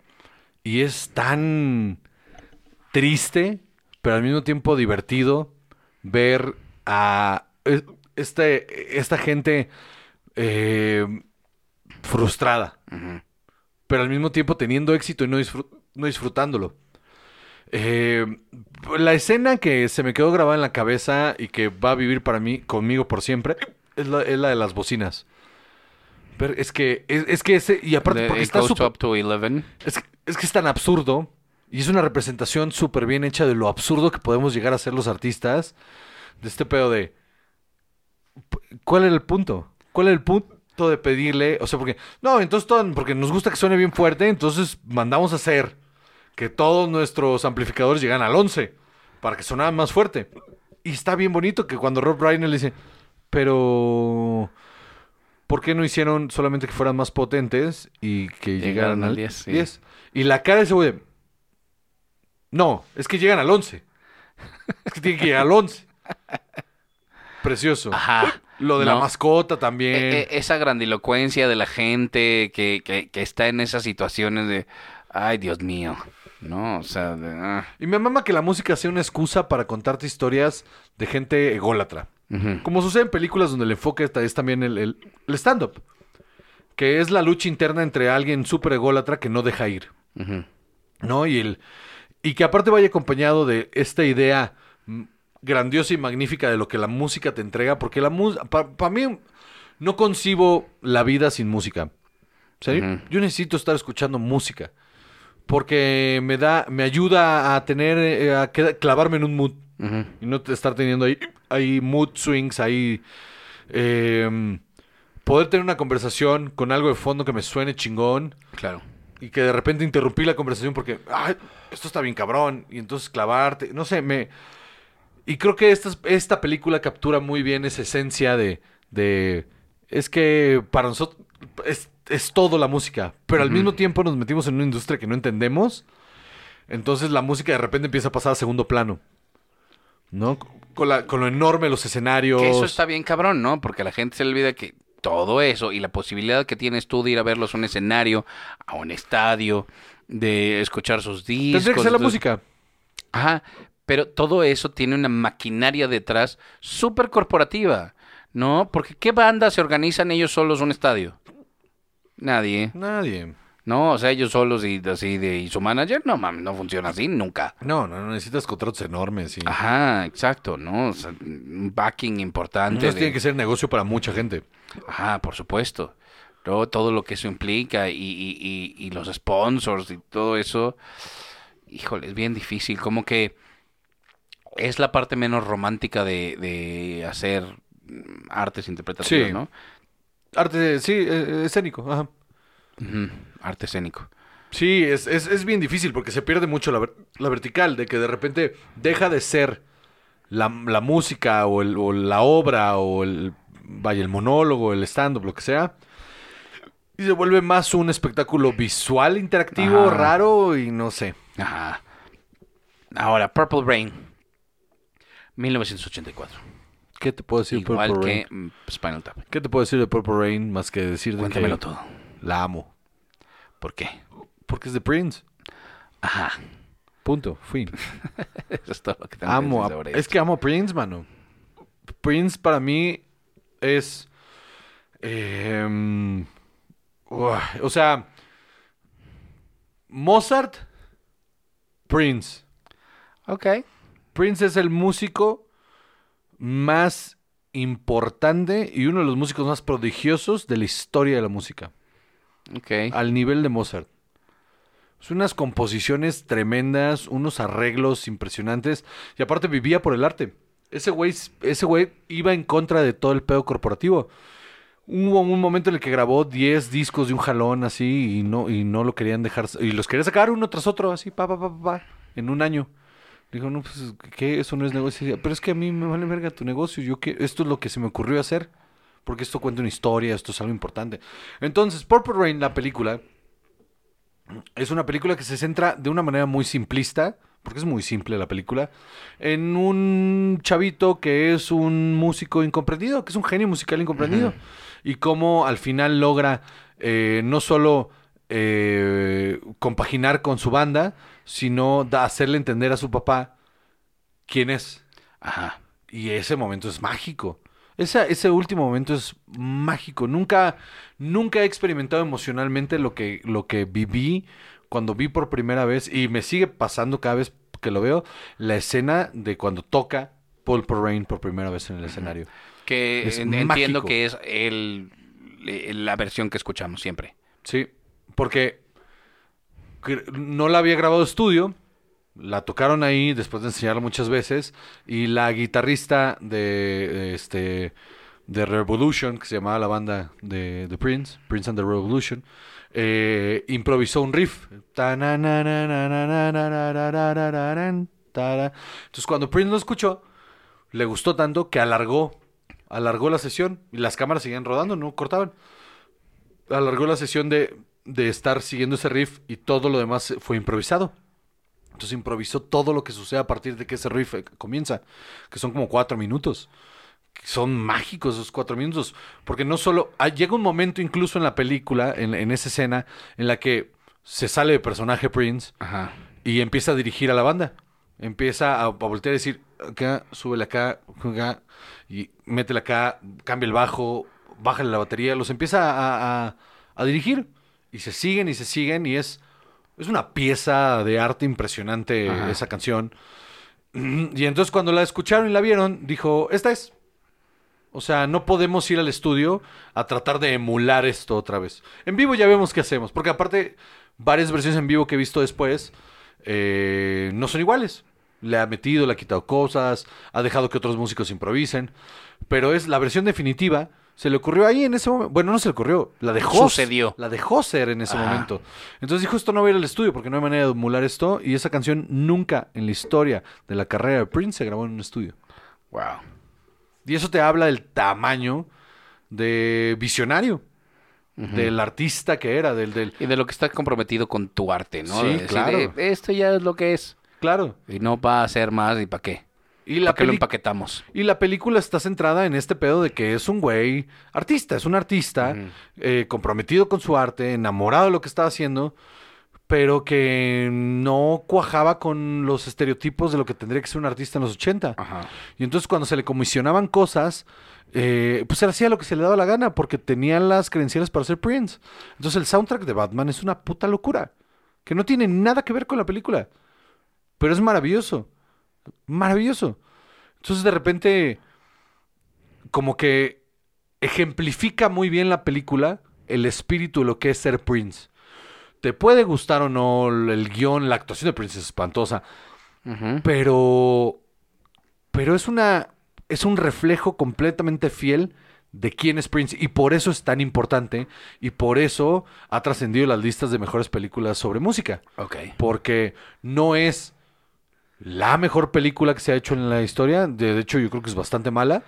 Y es tan triste, pero al mismo tiempo divertido ver a es- este, esta gente eh, frustrada. Pero al mismo tiempo teniendo éxito y no, disfrut- no disfrutándolo. Eh, la escena que se me quedó grabada en la cabeza y que va a vivir para mí, conmigo por siempre, es la, es la de las bocinas. Pero es que, es, es que ese, y aparte, porque está up to 11. es, es que es tan absurdo Y es una representación súper bien hecha de lo absurdo que podemos llegar a ser los artistas. De este pedo de... ¿Cuál era el punto? ¿Cuál era el punto de pedirle? O sea, porque... No, entonces todo, porque nos gusta que suene bien fuerte, entonces mandamos a hacer que todos nuestros amplificadores llegan al 11 para que sonaran más fuerte. Y está bien bonito que cuando Rob Reiner le dice, pero... ¿Por qué no hicieron solamente que fueran más potentes y que llegaran, al 10? sí. Y la cara de ese güey No, es que llegan al 11. Es que tienen que llegar al 11. Precioso. Ajá. Lo de la mascota también. E- e- esa grandilocuencia de la gente que, que, que está en esas situaciones de, ay, Dios mío, ¿no? O sea, de, ah. Y me mama que la música sea una excusa para contarte historias de gente ególatra. Como sucede en películas donde el enfoque está- es también el, el- el stand-up. Que es la lucha interna entre alguien súper ególatra que no deja ir. ¿No? Y, el, y que aparte vaya acompañado de esta idea mm, grandiosa y magnífica de lo que la música te entrega. Porque la música, para mí, no concibo la vida sin música. O sea, yo- necesito estar escuchando música. Porque me da, me ayuda a tener, eh, a clavarme en un mood. Y no estar teniendo ahí, ahí mood swings, ahí... eh, poder tener una conversación con algo de fondo que me suene chingón Claro. y que de repente interrumpí la conversación porque, ay, esto está bien cabrón, y entonces clavarte, no sé, me... Y creo que esta, esta película captura muy bien esa esencia de... de es que para nosotros es, es todo la música, pero al mismo tiempo nos metimos en una industria que no entendemos, entonces la música de repente empieza a pasar a segundo plano, ¿no? Con, la- con lo enorme de los escenarios. Que eso está bien cabrón, ¿no? Porque a la gente se le olvida que todo eso y la posibilidad que tienes tú de ir a verlos a un escenario, a un estadio, de escuchar sus discos. Tendría que ser la música. Ajá, pero todo eso tiene una maquinaria detrás súper corporativa, ¿no? Porque ¿qué banda se organizan ellos solos un estadio? Nadie, Nadie. ¿no? O sea, ellos solos y así de y su manager, no mames, no funciona así nunca. No, no, no necesitas contratos enormes. Sí. Ajá, exacto, ¿no? O sea, un backing importante. Entonces de- tiene que ser negocio para mucha gente. Ajá, por supuesto. ¿no? Todo lo que eso implica y, y- y- y los sponsors y todo eso. Híjole, es bien difícil. Como que es la parte menos romántica de, de hacer mm, artes interpretativas, Sí. ¿no? Arte, sí, eh, escénico. Ajá. Arte escénico. Sí, es, es, es bien difícil porque se pierde mucho la, la vertical, de que de repente deja de ser la, la música o, el- o la obra o el, vaya, el monólogo, el stand-up, lo que sea. Y se vuelve más un espectáculo visual, interactivo, Ajá. raro y no sé. Ajá. Ahora, Purple Rain. 1984. ¿Qué te puedo decir de Igual Purple que Rain? mm, Spinal Tap. ¿Qué te puedo decir de Purple Rain más que decir de Cuéntamelo que todo. la amo? ¿Por qué? Porque es de Prince. Ajá. Punto. Fin. Eso es todo lo que tengo que Amo decir a- es que amo a Prince, mano. Prince para mí es. em, o sea. Mozart. Prince. Ok. Prince es el músico más importante y uno de los músicos más prodigiosos de la historia de la música. Ok. Al nivel de Mozart. Son unas composiciones tremendas, unos arreglos impresionantes. Y aparte vivía por el arte. Ese güey, ese güey iba en contra de todo el pedo corporativo. Hubo un momento en el que grabó 10 discos de un jalón así y no, y no lo querían dejar. Y los quería sacar uno tras otro, así, pa, pa, pa, pa, pa, en un año. Dijo, no, pues, ¿qué? Eso no es negocio. Pero es que a mí me vale verga tu negocio. Yo que esto es lo que se me ocurrió hacer. Porque esto cuenta una historia, esto es algo importante. Entonces, Purple Rain, la película, es una película que se centra de una manera muy simplista, porque es muy simple la película, en un chavito que es un músico incomprendido, que es un genio musical incomprendido, y cómo al final logra eh, no solo eh, compaginar con su banda, sino hacerle entender a su papá quién es. Ajá. Y ese momento es mágico. Esa- ese último momento es mágico. Nunca, nunca he experimentado emocionalmente lo que, lo que viví cuando vi por primera vez, y me sigue pasando cada vez que lo veo, la escena de cuando toca Purple Rain por primera vez en el escenario. Que Es entiendo mágico. que es el, la versión que escuchamos siempre. Sí, porque no la había grabado estudio, la tocaron ahí después de enseñarla muchas veces y la guitarrista de, este de Revolution, que se llamaba la banda de, de Prince, Prince and the Revolution, eh, improvisó un riff. Entonces cuando Prince lo escuchó, le gustó tanto que alargó, alargó la sesión y las cámaras seguían rodando, no cortaban. Alargó la sesión de de estar siguiendo ese riff y todo lo demás fue improvisado. Entonces improvisó todo lo que sucede a partir de que ese riff eh, comienza, que son como cuatro minutos. Son mágicos esos cuatro minutos, porque no solo... ah, llega un momento incluso en la película, en, en esa escena, en la que se sale de personaje Prince Ajá. y empieza a dirigir a la banda. Empieza a, a voltear y decir, acá, súbele acá, acá, y métele acá, cambia el bajo, bájale la batería, los empieza a, a- a dirigir. Y se siguen y se siguen y es, es una pieza de arte impresionante Ajá. esa canción. Y entonces cuando la escucharon y la vieron, dijo, esta es. O sea, no podemos ir al estudio a tratar de emular esto otra vez. En vivo ya vemos qué hacemos, porque aparte, varias versiones en vivo que he visto después eh, no son iguales. Le ha metido, le ha quitado cosas, ha dejado que otros músicos improvisen, pero es la versión definitiva. Se le ocurrió ahí en ese momento. Bueno, no se le ocurrió, la dejó. Sucedió. La dejó ser en ese momento. Entonces dijo, esto no va a ir al estudio porque no hay manera de emular esto. Y esa canción nunca en la historia de la carrera de Prince se grabó en un estudio. Wow. Y eso te habla del tamaño de visionario, del artista que era, del, del... Y de lo que está comprometido con tu arte, ¿no? Sí, De claro. eh, esto ya es lo que es. Claro. Y no va a ser más, ¿y para qué? Y la, ¿Para qué lo empaquetamos? y la película está centrada en este pedo de que es un güey artista, es un artista eh, comprometido con su arte, enamorado de lo que estaba haciendo, pero que no cuajaba con los estereotipos de lo que tendría que ser un artista en los 80. Ajá. Y entonces cuando se le comisionaban cosas, eh, pues él hacía lo que se le daba la gana porque tenía las credenciales para ser Prince. Entonces el soundtrack de Batman es una puta locura, que no tiene nada que ver con la película, pero es maravilloso, maravilloso. Entonces de repente, como que ejemplifica muy bien la película el espíritu de lo que es ser Prince. Te puede gustar o no el guion, la actuación de Prince es espantosa, pero pero es una es un reflejo completamente fiel de quién es Prince y por eso es tan importante y por eso ha trascendido las listas de mejores películas sobre música, Ok. porque no es la mejor película que se ha hecho en la historia, de hecho yo creo que es bastante mala,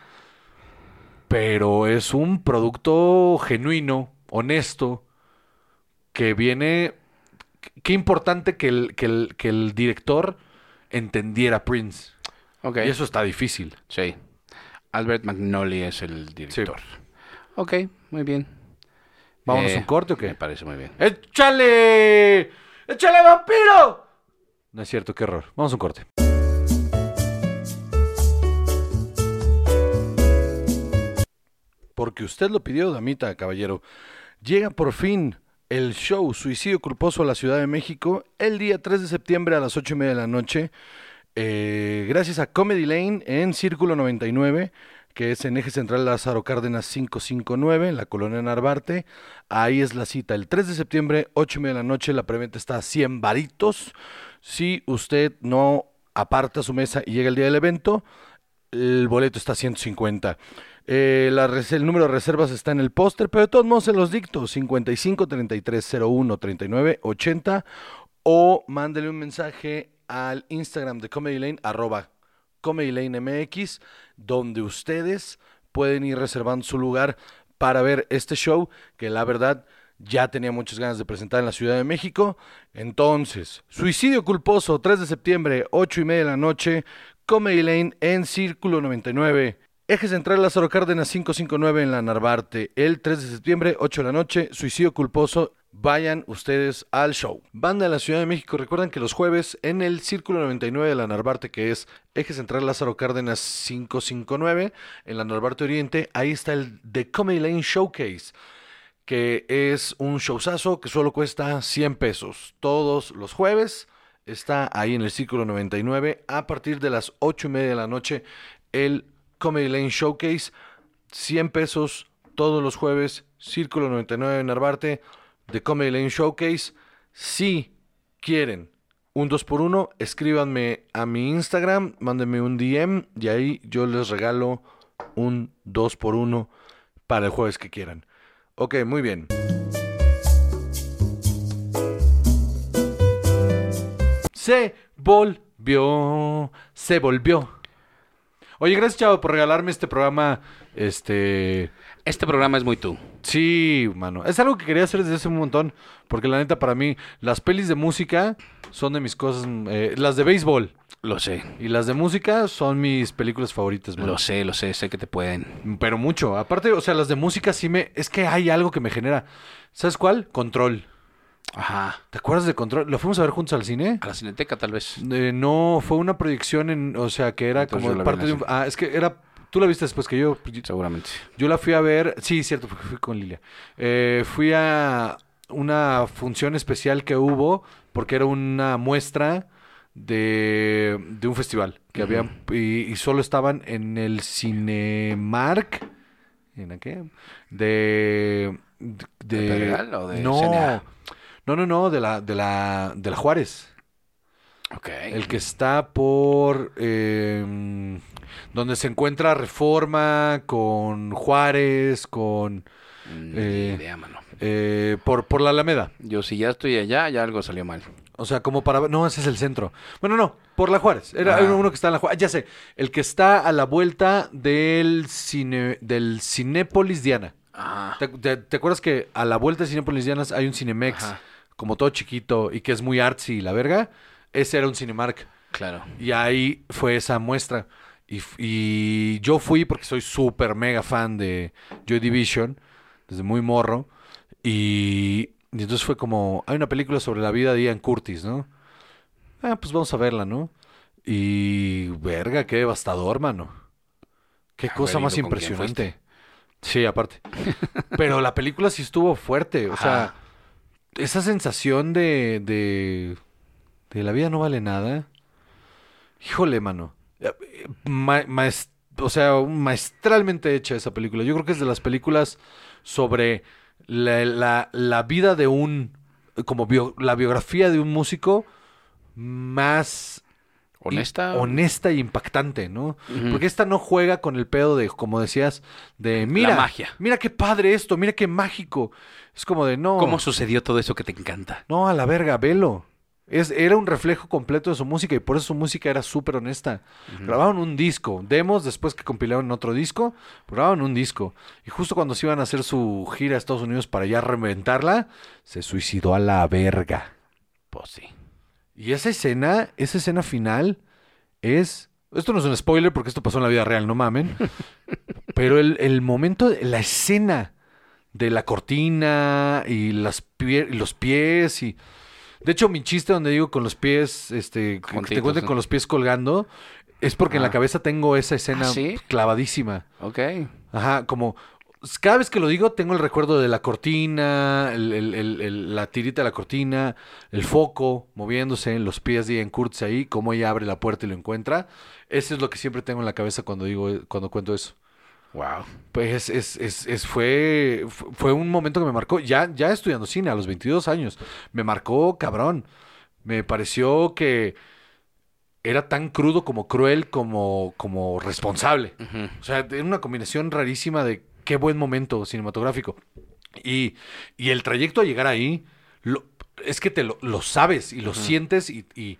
pero es un producto genuino, honesto, que viene qué importante que el, que el, que el director entendiera Prince. Ok. Y eso está difícil. Sí. Albert McNally es el director. Ok, muy bien. ¿Vámonos Eh, a un corte o qué? Me parece muy bien. ¡Échale! ¡Échale, vampiro! No es cierto, qué error. Vamos a un corte. Porque usted lo pidió, damita, caballero. Llega por fin el show Suicidio Culposo a la Ciudad de México el día 3 de septiembre a las 8 y media de la noche. Eh, gracias a Comedy Lane en Círculo 99, que es en Eje Central Lázaro Cárdenas 559, en la colonia Narvarte. Ahí es la cita, el 3 de septiembre, 8 y media de la noche. La preventa está a 100 varitos. Si usted no aparta su mesa y llega el día del evento, el boleto está a 150. Eh, el número de reservas está en el póster, pero de todos modos se los dicto: 55 33 01 39 80 o mándele un mensaje al Instagram de Comedy Lane, arroba Comedy Lane MX, donde ustedes pueden ir reservando su lugar para ver este show, que la verdad ya tenía muchas ganas de presentar en la Ciudad de México. Entonces, Suicidio Culposo, 3 de septiembre, 8 y media de la noche, Comedy Lane en Círculo 99. Eje Central Lázaro Cárdenas 559 en la Narvarte. El 3 de septiembre, 8 de la noche, Suicidio Culposo. Vayan ustedes al show. Banda de la Ciudad de México, recuerdan que los jueves en el Círculo 99 de la Narvarte, que es Eje Central Lázaro Cárdenas 559 en la Narvarte Oriente, ahí está el The Comedy Lane Showcase que es un showzazo que solo cuesta 100 pesos. Todos los jueves está ahí en el Círculo 99 a partir de las 8 y media de la noche el Comedy Lane Showcase. 100 pesos todos los jueves, Círculo 99 en Narvarte, The Comedy Lane Showcase. Si quieren un 2x1, escríbanme a mi Instagram, mándenme un DM y ahí yo les regalo un 2x1 para el jueves que quieran. Ok, muy bien. Se volvió, se volvió. Oye, gracias, chavo, por regalarme este programa. Este. Este programa es muy tú. Sí, mano. Es algo que quería hacer desde hace un montón. Porque la neta, para mí, las pelis de música son de mis cosas. eh, las de béisbol Lo sé. y las de música son mis películas favoritas, mano. Lo sé, lo sé, sé que te pueden. Pero mucho. Aparte, o sea, las de música sí me. Es que hay algo que me genera. ¿Sabes cuál? Control. Ajá. ¿Te acuerdas de Control? ¿Lo fuimos a ver juntos al cine? A la cineteca, tal vez. Eh, no, fue una proyección en. O sea, que era Entonces como yo la vi parte de un. Ah, es que era. Tú la viste después que yo. Seguramente. Yo la fui a ver, sí, cierto, porque fui con Lilia. Eh, fui a una función especial que hubo, porque era una muestra de, de un festival que habían, y, y solo estaban en el Cinemark. ¿En qué? De. De, ¿De o de no, no, no, no, de la, de la, de la Juárez. El que está por eh, donde se encuentra Reforma con Juárez, con Mm, eh, ni idea, mano. eh, por, por la Alameda. Yo si ya estoy allá, ya algo salió mal. O sea, como para no, ese es el centro. Bueno, no, por la Juárez. Era Ah. uno que está en la Juárez. Ya sé, el que está a la vuelta del cine del Cinépolis Diana. ¿Te, te- te acuerdas que a la vuelta de Cinépolis Diana hay un Cinemex Ajá. como todo chiquito y que es muy artsy y la verga? Ese era un Cinemark. Claro. Y ahí fue esa muestra. Y, yo fui porque soy súper mega fan de Joy Division, desde muy morro. Y, y entonces fue como, hay una película sobre la vida de Ian Curtis, ¿no? Ah, pues vamos a verla, ¿no? Y, verga, qué devastador, mano. Qué cosa más impresionante. Sí, aparte. Pero la película sí estuvo fuerte. O sea, esa sensación de, de, de la vida no vale nada. Híjole, mano. Eh, ma- o sea, maestralmente hecha esa película. Yo creo que es de las películas sobre la, la- la vida de un, como bio- la biografía de un músico más Honesta. y- honesta y impactante, ¿no? Porque esta no juega con el pedo de, como decías, de mira, magia. mira qué padre esto, mira qué mágico. Es como de no, ¿Cómo sucedió todo eso que te encanta? no a la verga, velo. Es, era un reflejo completo de su música y por eso su música era súper honesta. Grabaron un disco, demos después que compilaron otro disco, grabaron un disco. Y justo cuando se iban a hacer su gira a Estados Unidos para ya reventarla, se suicidó a la verga. Pues sí. Y esa escena, esa escena final es... Esto no es un spoiler porque esto pasó en la vida real, no mamen. Pero el, el momento, la escena de la cortina y las pie- y los pies y... De hecho, mi chiste donde digo con los pies, este, que te Juntitos, cuenten ¿no? con los pies colgando, es porque en la cabeza tengo esa escena ¿Ah, sí? clavadísima. Ok. Ajá, como cada vez que lo digo tengo el recuerdo de la cortina, el- el- el- el- la tirita de la cortina, el foco moviéndose, los pies de Ian Curtis ahí, cómo ella abre la puerta y lo encuentra. Eso es lo que siempre tengo en la cabeza cuando digo, cuando cuento eso. Wow. Pues es, es, es- fue, fue un momento que me marcó, ya, ya estudiando cine a los 22 años, me marcó cabrón. Me pareció que era tan crudo como cruel como, como responsable. O sea, era una combinación rarísima de qué buen momento cinematográfico. Y, y el trayecto a llegar ahí, lo- es que te lo, lo sabes y lo sientes y, y-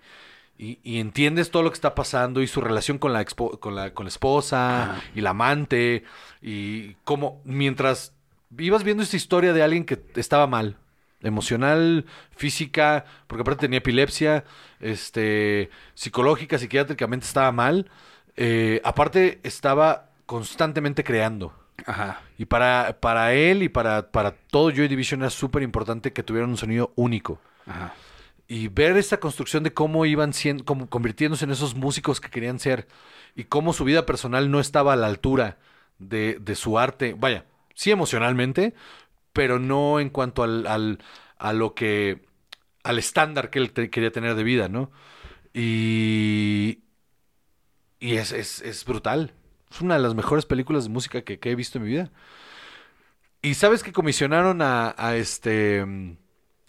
y- y entiendes todo lo que está pasando y su relación con la, expo- con la, con la esposa y la amante y cómo mientras ibas viendo esta historia de alguien que estaba mal, emocional, física, porque aparte tenía epilepsia, este, psicológica, psiquiátricamente estaba mal, eh, aparte estaba constantemente creando. Ajá. Y para, para él y para, para todo Joy Division era súper importante que tuvieran un sonido único. Ajá. Y ver esta construcción de cómo iban siendo, convirtiéndose en esos músicos que querían ser y cómo su vida personal no estaba a la altura de, su arte. Vaya, sí emocionalmente, pero no en cuanto al, a lo que, al estándar que él quería tener de vida, ¿no? Y, y es, es, es brutal. Es una de las mejores películas de música que, que he visto en mi vida. Y sabes que comisionaron a, a este mm,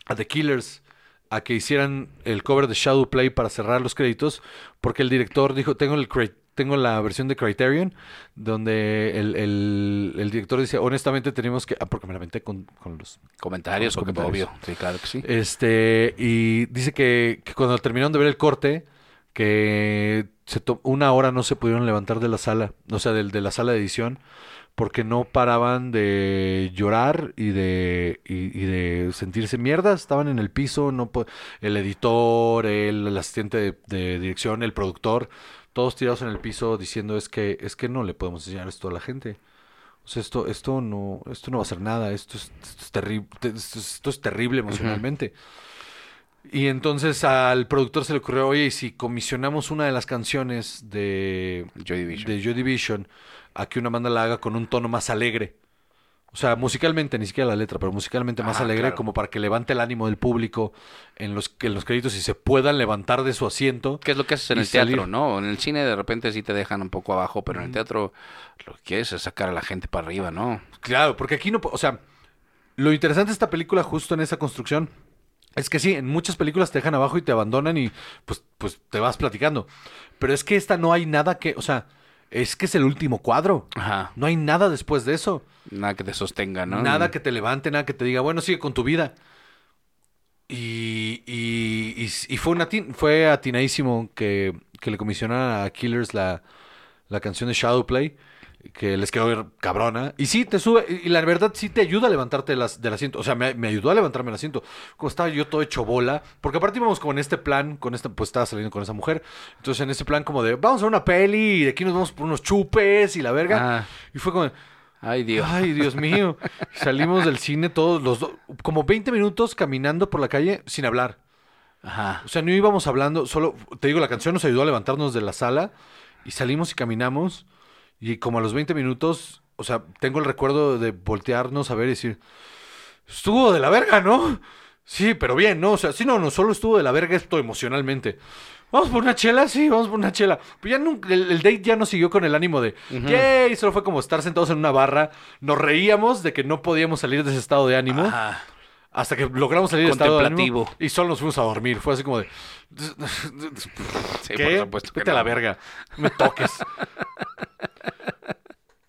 a The Killers a que hicieran el cover de Shadow Play para cerrar los créditos, porque el director dijo, tengo el tengo la versión de Criterion, donde el, el- el director dice, honestamente tenemos que... Ah, porque me la aventé con, con los... Comentarios, Con porque comentarios. obvio. Sí, claro que sí. Este, y dice que, que cuando terminaron de ver el corte, que se to- una hora no se pudieron levantar de la sala, o sea, de, la sala de edición, porque no paraban de llorar y de, y, y de sentirse mierda, estaban en el piso, no el editor, el, el asistente de, de dirección, el productor, todos tirados en el piso diciendo es que, es que no le podemos enseñar esto a la gente. O sea, esto, esto no, esto no va a ser nada, esto es, esto es esto, es- esto es terrible emocionalmente. Y entonces al productor se le ocurrió, oye, ¿y si comisionamos una de las canciones de Joy Division. de Joy Division a que una banda la haga con un tono más alegre? O sea, musicalmente, ni siquiera la letra, pero musicalmente más alegre, claro. como para que levante el ánimo del público en los, en los créditos y se puedan levantar de su asiento. ¿Qué es lo que haces en el teatro, no? En el cine de repente sí te dejan un poco abajo, pero en el teatro lo que quieres es sacar a la gente para arriba, ¿no? Claro, porque aquí no, o sea, lo interesante de esta película justo en esa construcción es que sí, en muchas películas te dejan abajo y te abandonan y pues, pues te vas platicando. Pero es que esta no hay nada que, o sea, es que es el último cuadro. Ajá. No hay nada después de eso. Nada que te sostenga, ¿no? Nada que te levante, nada que te diga, bueno, sigue con tu vida. Y, y, y, y fue, una fue atinadísimo que, que le comisionara a Killers la, la canción de Shadowplay, que les quedó cabrona. Y sí, te sube, y la verdad sí te ayuda a levantarte de las- del asiento. O sea, me, me ayudó a levantarme del asiento. Como estaba yo todo hecho bola. Porque aparte íbamos como en este plan, con esta, pues estaba saliendo con esa mujer. Entonces en ese plan como de, vamos a una peli, y de aquí nos vamos por unos chupes y la verga. Ah. Y fue como... Ay, Dios. Ay, Dios mío. Salimos del cine todos los dos, como 20 minutos caminando por la calle sin hablar. Ajá. O sea, no íbamos hablando, solo, te digo, la canción nos ayudó a levantarnos de la sala y salimos y caminamos y como a los 20 minutos, o sea, tengo el recuerdo de voltearnos a ver y decir, estuvo de la verga, ¿no? Sí, pero bien, ¿no? O sea, sí, no, no solo estuvo de la verga esto emocionalmente. Vamos por una chela, sí, vamos por una chela. Pues ya nunca, el, el date ya no siguió con el ánimo de, yay, solo fue como estar sentados en una barra. Nos reíamos de que no podíamos salir de ese estado de ánimo. Ajá. Hasta que logramos salir del estado de ánimo. Y solo nos fuimos a dormir. Fue así como de, Sí, ¿Qué? por supuesto que Vete a la verga. Me toques.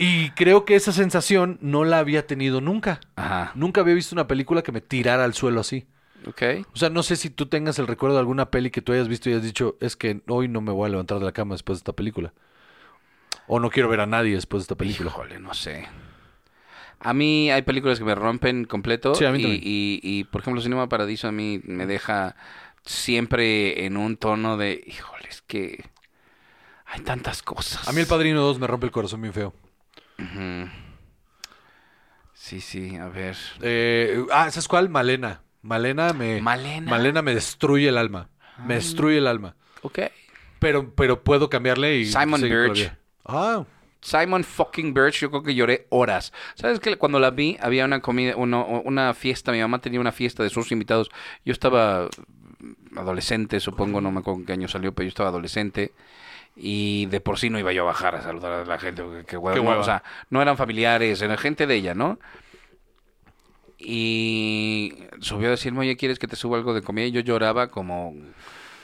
y creo que esa sensación no la había tenido nunca. Ajá. Nunca había visto una película que me tirara al suelo así. Ok. O sea, no sé si tú tengas el recuerdo de alguna peli que tú hayas visto y has dicho, es que hoy no me voy a levantar de la cama después de esta película. O no quiero ver a nadie después de esta película. Híjole, no sé. A mí hay películas que me rompen completo. Sí, a mí y, también. y, y, por ejemplo, Cinema Paradiso a mí me deja siempre en un tono de, híjole, es que hay tantas cosas. A mí el Padrino 2 me rompe el corazón bien feo. Sí, sí, a ver. Eh, ah, ¿sabes cuál? Malena. Malena me... Malena. Malena me destruye el alma. Me destruye el alma. Ok. Pero, pero puedo cambiarle y... Simon Birch. Ah, Simon fucking Birch, yo creo que lloré horas. ¿Sabes que Cuando la vi, había una comida, uno- una fiesta, mi mamá tenía una fiesta de sus invitados. Yo estaba adolescente, supongo, no me acuerdo en qué año salió, pero yo estaba adolescente. Y de por sí no iba yo a bajar a saludar a la gente. porque Qué hueva, Qué no, hueva. o sea, no eran familiares, era gente de ella, ¿no? Y subió a decirme, oye, ¿quieres que te suba algo de comida? Y yo lloraba como,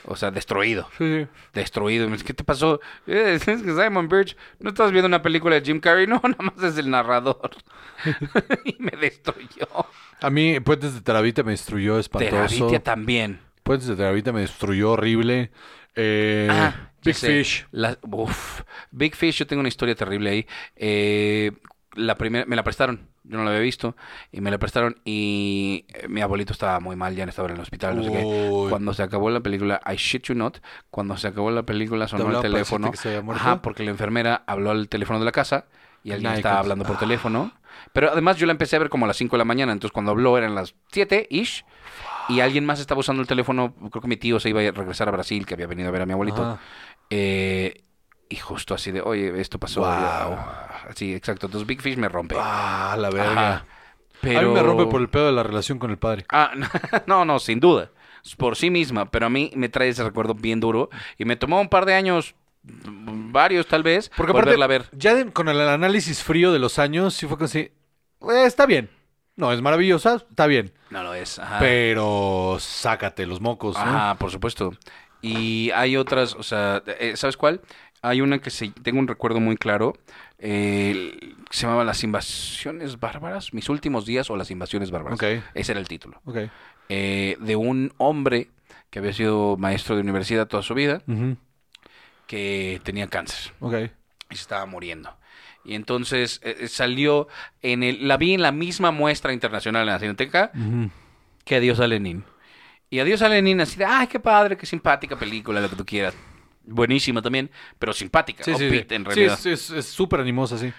o sea, destruido sí, sí. destruido. Y me dice, ¿Qué te pasó? "Eh, Es que Simon Birch, ¿no estás viendo una película de Jim Carrey? No, nada más es el narrador. y me destruyó. A mí Puentes de Terabita me destruyó espantoso. Terabitia también. Puentes de Terabita me destruyó horrible. Eh, Ah, Big sé. Fish. La- uf. Big Fish, yo tengo una historia terrible ahí. Eh, la primera, me la prestaron. Yo no la había visto. Y me la prestaron. Y eh, mi abuelito estaba muy mal, ya estaba en el hospital. No sé qué. Uy. Cuando se acabó la película, I shit you not. Cuando se acabó la película, sonó el teléfono. Ajá, porque la enfermera habló al teléfono de la casa. Y alguien Nadie estaba hablando por Ah. teléfono. Pero además yo la empecé a ver como a las 5 de la mañana. Entonces cuando habló eran las 7-ish. Y alguien más estaba usando el teléfono. Creo que mi tío se iba a regresar a Brasil, que había venido a ver a mi abuelito. Eh, y justo así de, oye, esto pasó. Wow. Ya, Sí, exacto. Entonces Big Fish me rompe. Ah, la verga. Pero... A mí me rompe por el pedo de la relación con el padre. Ah, no, no, sin duda. Por sí misma, pero a mí me trae ese recuerdo bien duro. Y me tomó un par de años, varios tal vez, Porque aparte, volverla a ver. ya de- con el análisis frío de los años, sí fue como así, "Eh, está bien. No, es maravillosa, está bien. No lo es. Ajá. Pero sácate los mocos, ¿no? Ajá, por supuesto. Y hay otras, o sea, eh, ¿sabes cuál? Hay una que se, tengo un recuerdo muy claro, eh, se llamaba Las Invasiones Bárbaras, Mis Últimos Días o Las Invasiones Bárbaras. Ok. Ese era el título. Ok. Eh, de un hombre que había sido maestro de universidad toda su vida, que tenía cáncer y se estaba muriendo. Y entonces eh, eh, salió en el, la vi en la misma muestra internacional en la Cineteca que Adiós a Lenin. Y Adiós a Lenin así de, ay, qué padre, qué simpática película, lo que tú quieras. Buenísima también, pero simpática. Sí, sí, sí. en Sí, realidad. es- es es súper animosa, sí.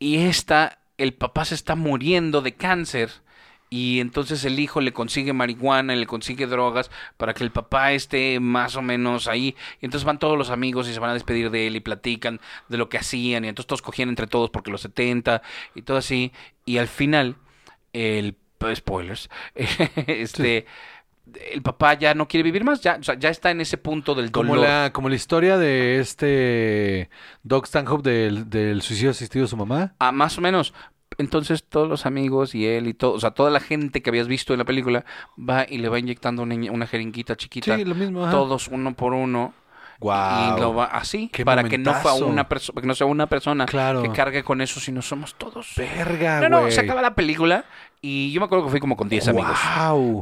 Y esta, el papá se está muriendo de cáncer. Y entonces el hijo le consigue marihuana, le consigue drogas para que el papá esté más o menos ahí. Y entonces van todos los amigos y se van a despedir de él y platican de lo que hacían. Y entonces todos cogían entre todos porque los 70 y todo así. Y al final, el spoilers, este, el papá ya no quiere vivir más. Ya, o sea, ya está en ese punto del dolor. Como la, como la historia de este Doc Stanhope del, del suicidio asistido de su mamá. Ah, más o menos. Entonces todos los amigos y él y todo, o sea, toda la gente que habías visto en la película va y le va inyectando una, una jeringuita chiquita. Sí, lo mismo. ajá. todos uno por uno. Guau. Y lo va así, Qué para que no, fue una que no sea una persona Claro. que cargue con eso, sino somos todos. Verga, no, no, se acaba la película y yo me acuerdo que fui como con 10 amigos.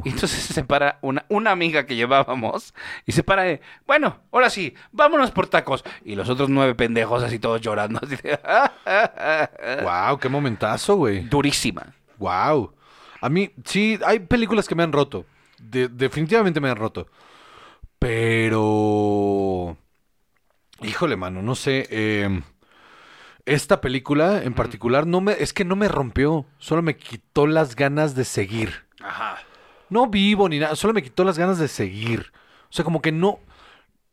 Y entonces se para una, una amiga que llevábamos y se para de, bueno, ahora sí, vámonos por tacos. Y los otros nueve pendejos así todos llorando. Así de, Guau, qué momentazo, güey. Durísima. Wow. A mí, sí, hay películas que me han roto. De- definitivamente me han roto. Pero. Híjole, mano, no sé. eh, esta película en particular no me, es que no me rompió. Solo me quitó las ganas de seguir. Ajá. No vivo ni nada, solo me quitó las ganas de seguir. O sea, como que no.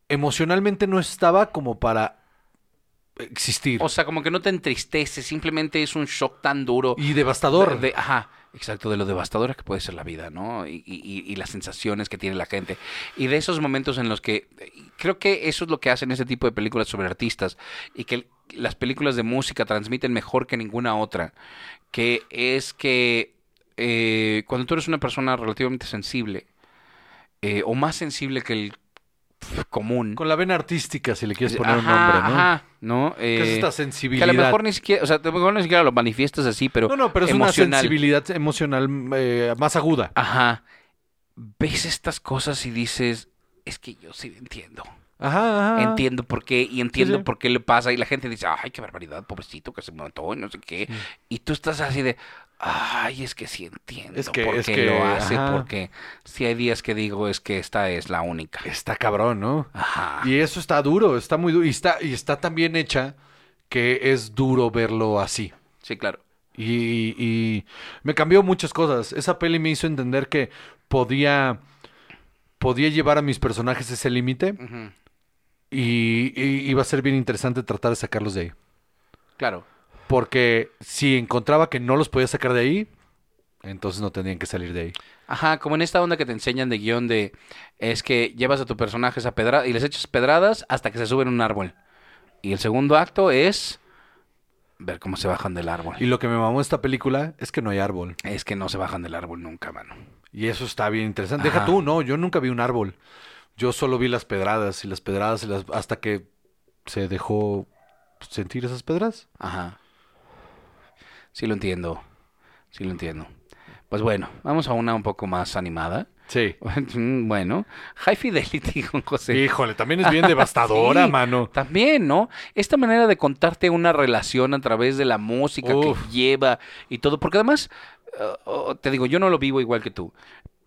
Emocionalmente no estaba como para existir. O sea, como que no te entristece, simplemente es un shock tan duro. y devastador. De- de- ajá, exacto, de lo devastadora que puede ser la vida, ¿no? Y, y- y- las sensaciones que tiene la gente. Y de esos momentos en los que creo que eso es lo que hacen ese tipo de películas sobre artistas y que las películas de música transmiten mejor que ninguna otra, que es que eh, cuando tú eres una persona relativamente sensible, eh, o más sensible que el común, Con la vena artística, si le quieres poner un nombre, ¿no? Ajá, ¿no? ¿Qué es Eh, esta que sensibilidad? a lo mejor ni siquiera, o sea, a lo mejor ni siquiera lo manifiestas así, pero No, no, pero es emocional. una sensibilidad emocional eh, más aguda. Ajá. Ves estas cosas y dices, es que yo sí entiendo. Ajá, ajá. Entiendo por qué y entiendo sí. por qué le pasa. Y la gente dice, ay, qué barbaridad, pobrecito que se mató y no sé qué. Y tú estás así de, ay, es que sí entiendo Es que- por es qué que, lo hace. ajá. Porque si hay días que digo, es que esta es la única. Está cabrón, ¿no? Ajá. Y eso está duro, está muy duro. Y está, y está tan bien hecha que es duro verlo así. Sí, claro. Y, y me cambió muchas cosas. Esa peli me hizo entender que podía, podía llevar a mis personajes ese límite. Y, y iba a ser bien interesante tratar de sacarlos de ahí. Claro. Porque si encontraba que no los podía sacar de ahí, entonces no tendrían que salir de ahí. Ajá, como en esta onda que te enseñan de guion de es que llevas a tus personajes a pedra y les echas pedradas hasta que se suben a un árbol. Y el segundo acto es ver cómo se bajan del árbol. Y lo que me mamó esta película es que no hay árbol. Es que no se bajan del árbol nunca, mano. Y eso está bien interesante. Ajá. Deja tú, no, yo nunca vi un árbol. Yo solo vi las pedradas y las pedradas y las... hasta que se dejó sentir esas pedras. Ajá. Sí lo entiendo. Sí lo entiendo. Pues bueno, vamos a una un poco más animada. Sí. Bueno, High Fidelity con José. Híjole, también es bien devastadora, Sí, mano. También, ¿no? Esta manera de contarte una relación a través de la música Uf. que lleva y todo, porque además, eh, oh, te digo, yo no lo vivo igual que tú,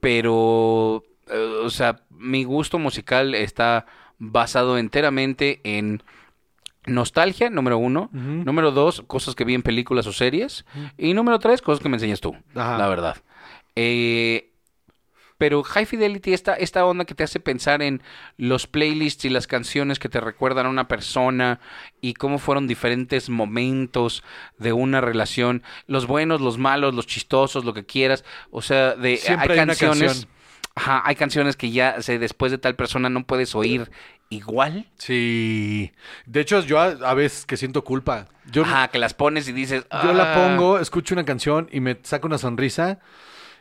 pero, eh, o sea, mi gusto musical está basado enteramente en nostalgia, número uno, número dos, cosas que vi en películas o series, y número tres, cosas que me enseñas tú, Ajá. la verdad. Eh, pero High Fidelity, esta, esta onda que te hace pensar en los playlists y las canciones que te recuerdan a una persona y cómo fueron diferentes momentos de una relación, los buenos, los malos, los chistosos, lo que quieras. O sea, de Siempre hay canciones. Ajá, hay canciones que ya se, después de tal persona no puedes oír igual. Sí. De hecho, yo a, a veces que siento culpa. Yo, Ajá, que las pones y dices. yo la "Ah". pongo, escucho una canción y me saca una sonrisa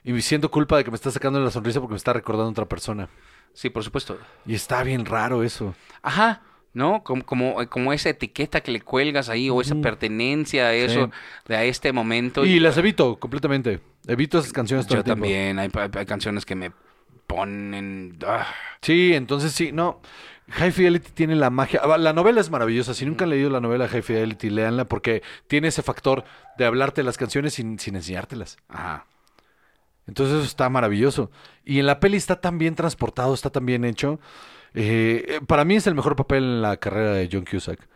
y me siento culpa de que me está sacando la sonrisa porque me está recordando a otra persona. Sí, por supuesto. Y está bien raro eso. Ajá, ¿no? Como, como, como esa etiqueta que le cuelgas ahí o esa pertenencia a eso, de a este momento. Y las evito completamente. Evito esas canciones todo Yo el tiempo. también, hay, hay- hay canciones que me ponen... ah. Sí, entonces sí, no. High Fidelity tiene la magia. ah, La novela es maravillosa. Si nunca han leído la novela High Fidelity, léanla porque tiene ese factor de hablarte las canciones sin, sin enseñártelas. Ajá. Entonces eso está maravilloso. Y en la peli está tan bien transportado, está tan bien hecho. Eh, eh, para mí es el mejor papel en la carrera de John Cusack.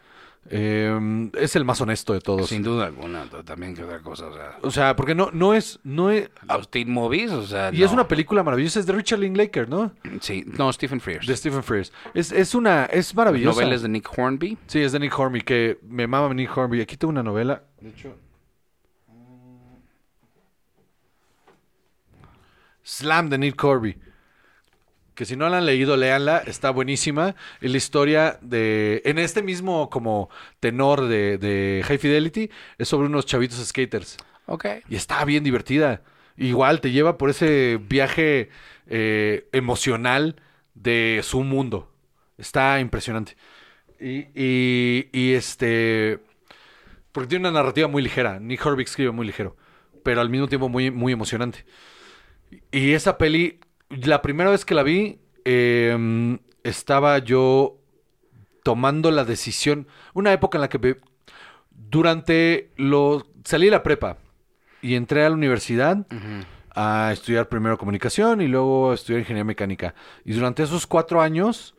Eh, es el más honesto de todos. Sin duda alguna, también que otra cosa, o sea... O sea, porque no, no es, no es, Los teen movies, o sea... y es una película maravillosa, es de Richard Linklater, ¿no? Sí, no, Stephen Frears. De Stephen Frears. Es, es una, es maravillosa. Novelas de Nick Hornby. Sí, es de Nick Hornby, que me mama Nick Hornby. Aquí tengo una novela. De hecho. Slam de Nick Hornby. Que si no la han leído, léanla. Está buenísima. Es la historia de. En este mismo como tenor de, de High Fidelity. Es sobre unos chavitos skaters. Ok. Y está bien divertida. Igual te lleva por ese viaje eh, emocional de su mundo. Está impresionante. Y, y- y, este. Porque tiene una narrativa muy ligera. Nick Horby escribe muy ligero. Pero al mismo tiempo muy, muy emocionante. Y esa peli, la primera vez que la vi, eh, estaba yo tomando la decisión. Una época en la que durante lo. Salí de la prepa y entré a la universidad a estudiar primero comunicación y luego a estudiar ingeniería mecánica. Y durante esos cuatro años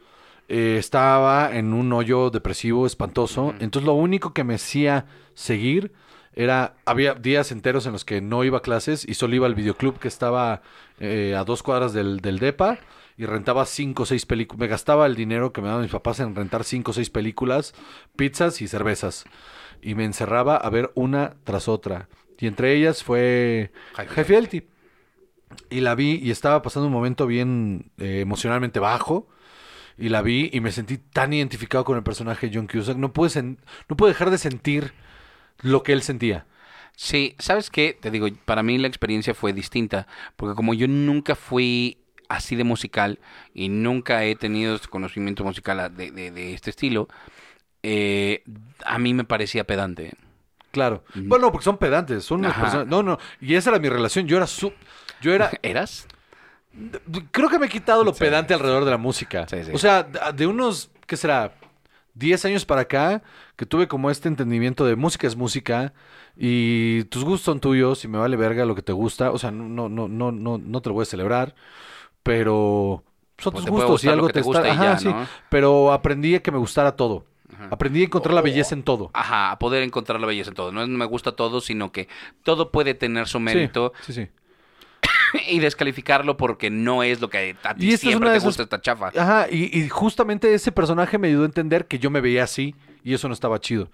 eh, estaba en un hoyo depresivo espantoso. Entonces lo único que me hacía seguir era, había días enteros en los que no iba a clases y solo iba al videoclub que estaba eh, a dos cuadras del, del DEPA y rentaba cinco o seis películas. Me gastaba el dinero que me daban mis papás en rentar cinco o seis películas, pizzas y cervezas. Y me encerraba a ver una tras otra. Y entre ellas fue Fidelity. Y la vi y estaba pasando un momento bien eh, emocionalmente bajo. Y la vi y me sentí tan identificado con el personaje de John Cusack. No pude, no pude dejar de sentir lo que él sentía. Sí, ¿sabes qué? Te digo, para mí la experiencia fue distinta, porque como yo nunca fui así de musical y nunca he tenido este conocimiento musical de, de- de este estilo, eh, a mí me parecía pedante. Claro. Bueno, porque son pedantes. Son unas Ajá. personas. No, no. Y esa era mi relación. Yo era su. Yo era. ¿Eras? Creo que me he quitado lo pedante alrededor de la música. Sí, sí. O sea, de unos, ¿qué será? 10 años para acá, que tuve como este entendimiento de música es música y tus gustos son tuyos y me vale verga lo que te gusta. O sea, no, no, no, no, no, no te lo voy a celebrar, pero son Pues tus gustos y algo te gusta Ajá, ya, sí. ¿no? Pero aprendí a que me gustara todo. Aprendí a encontrar la belleza en todo. Ajá, a poder encontrar la belleza en todo. No es me gusta todo, sino que todo puede tener su mérito Sí, sí, sí. y descalificarlo porque no es lo que a ti Y siempre te gusta esta chafa. Ajá, y, y justamente ese personaje me ayudó a entender que yo me veía así y eso no estaba chido.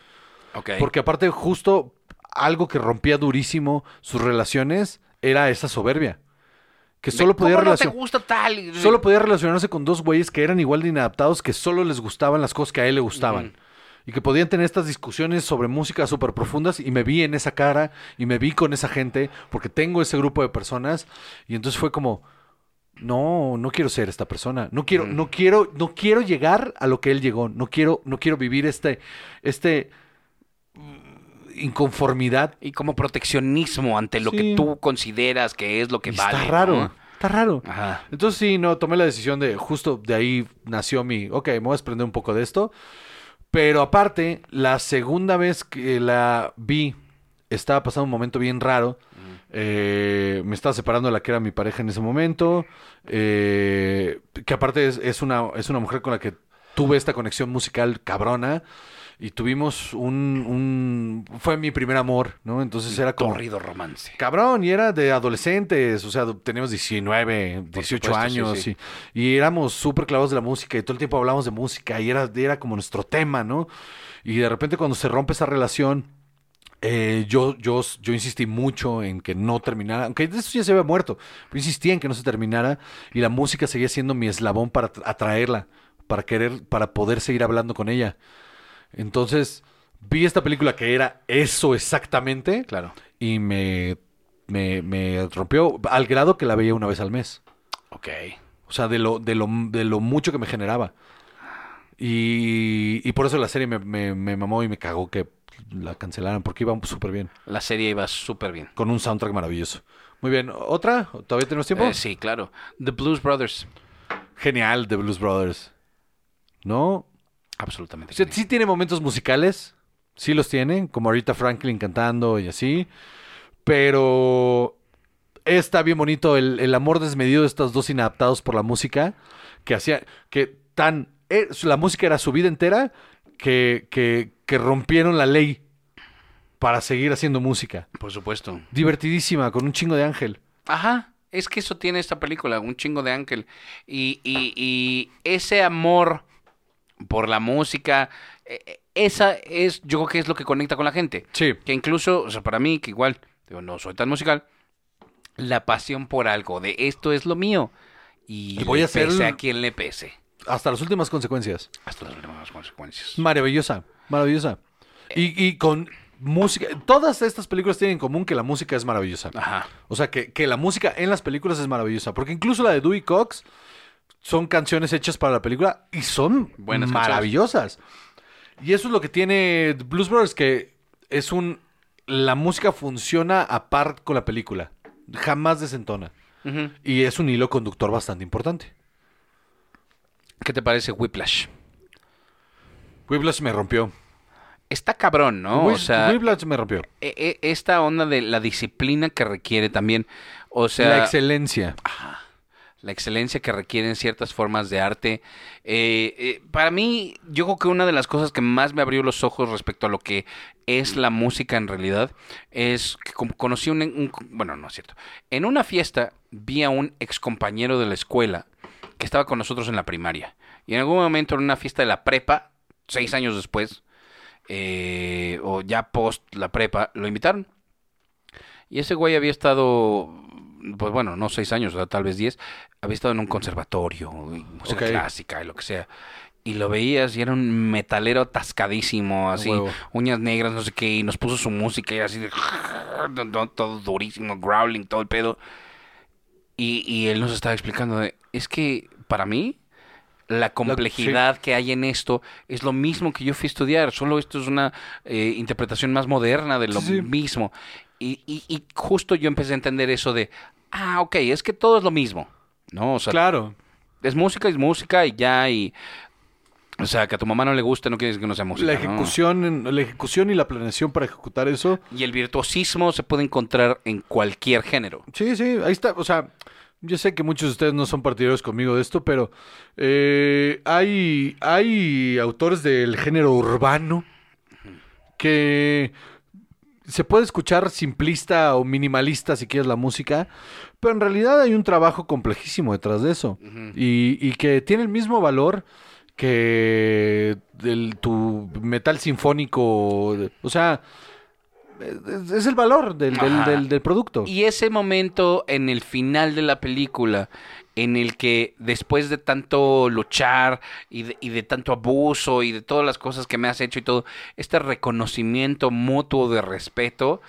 Ok. Porque aparte justo algo que rompía durísimo sus relaciones era esa soberbia. Que solo podía, ¿Cómo no te relacion- gusta tal? solo podía relacionarse con dos güeyes que eran igual de inadaptados, que solo les gustaban las cosas que a él le gustaban. Y que podían tener estas discusiones sobre música súper profundas y me vi en esa cara y me vi con esa gente porque tengo ese grupo de personas y entonces fue como no, no quiero ser esta persona. No quiero, no quiero, no quiero llegar a lo que él llegó. No quiero, no quiero vivir este, este mm, inconformidad. Y como proteccionismo ante lo Sí. que tú consideras que es lo que Y vale. está raro, ¿no? está raro. Ajá. Entonces sí, no, tomé la decisión de, justo de ahí nació mi, ok, me voy a desprender un poco de esto. Pero aparte, la segunda vez que la vi, estaba pasando un momento bien raro. Eh, me estaba separando de la que era mi pareja en ese momento. eh, que aparte es, es una, es una mujer con la que tuve esta conexión musical cabrona. Y tuvimos un, un... Fue mi primer amor, ¿no? Entonces era como... Torrido romance. Cabrón, y era de adolescentes, o sea, teníamos 19, 18 supuesto, sí, años, sí. Y, y éramos súper clavados de la música, y todo el tiempo hablábamos de música, y era, era como nuestro tema, ¿no? Y de repente cuando se rompe esa relación, eh, yo, yo, yo insistí mucho en que no terminara, aunque eso ya se había muerto, pero insistía en que no se terminara y la música seguía siendo mi eslabón para tra- atraerla, para querer, para poder seguir hablando con ella. Entonces, vi esta película que era eso exactamente Claro. y me, me, me rompió al grado que la veía una vez al mes. Ok. O sea, de lo, de lo, de lo mucho que me generaba. Y, y por eso la serie me, me, me mamó y me cagó que la cancelaran, porque iba súper bien. La serie iba súper bien. Con un soundtrack maravilloso. Muy bien. ¿Otra? ¿Todavía tenemos tiempo? Eh, sí, claro. The Blues Brothers. Genial, The Blues Brothers. ¿No? Absolutamente. O sea, genial. sí tiene momentos musicales. Sí los tiene, como ahorita Franklin cantando y así. Pero está bien bonito el, el amor desmedido de estos dos inadaptados por la música. Que hacía. Que tan. eh, la música era su vida entera. Que, que, que rompieron la ley para seguir haciendo música. Por supuesto. Divertidísima, con un chingo de ángel. Ajá, es que eso tiene esta película, un chingo de ángel. Y, y- y ese amor por la música, eh, eh, esa es, yo creo que es lo que conecta con la gente. Sí. Que incluso, o sea, para mí, que igual, digo, no soy tan musical, la pasión por algo, de esto es lo mío. Y, Y voy le a hacer pese a quien le pese. Hasta las últimas consecuencias. Hasta las últimas consecuencias. Maravillosa, maravillosa. Y, y con música. Todas estas películas tienen en común que la música es maravillosa. Ajá. O sea, que, que la música en las películas es maravillosa. Porque incluso la de Dewey Cox son canciones hechas para la película y son Buenas maravillosas. Y eso es lo que tiene Blues Brothers, que es un... La música funciona a par con la película. Jamás desentona. Y es un hilo conductor bastante importante. ¿Qué te parece Whiplash? Whiplash me rompió. Está cabrón, ¿no? Whip- o sea, Whiplash me rompió. e- e- esta onda de la disciplina que requiere también, o sea, la excelencia. La excelencia que requieren ciertas formas de arte. Eh, eh, para mí, yo creo que una de las cosas que más me abrió los ojos respecto a lo que es la música en realidad es que conocí un, un- bueno, no es cierto. En una fiesta vi a un ex compañero de la escuela que estaba con nosotros en la primaria. Y en algún momento en una fiesta de la prepa, seis años después, eh, o ya post la prepa, lo invitaron. Y ese güey había estado, pues bueno, no seis años, o sea, tal vez diez, había estado en un conservatorio, música clásica y lo que sea. Y lo veías y era un metalero atascadísimo, así, huevo. uñas negras, no sé qué, y nos puso su música y así de... Todo durísimo, growling, todo el pedo. Y, y él nos estaba explicando de, es que para mí la complejidad que hay en esto es lo mismo que yo fui a estudiar, solo esto es una eh, interpretación más moderna de lo sí. mismo. Y, y- y justo yo empecé a entender eso de, ah, ok, es que todo es lo mismo, ¿no? O sea, Claro. es música, es música y ya, y... O sea, que a tu mamá no le guste no quiere decir que no sea música, La ejecución, la ejecución y la planeación para ejecutar eso. Y el virtuosismo se puede encontrar en cualquier género. Sí, sí, ahí está. O sea, yo sé que muchos de ustedes no son partidarios conmigo de esto, pero eh, hay, hay autores del género urbano que se puede escuchar simplista o minimalista si quieres la música, pero en realidad hay un trabajo complejísimo detrás de eso y, y que tiene el mismo valor que del, tu metal sinfónico, o sea, es, el valor del, del- Ajá. del- del producto. Y ese momento en el final de la película, en el que después de tanto luchar y de, y de tanto abuso y de todas las cosas que me has hecho y todo, este reconocimiento mutuo de respeto,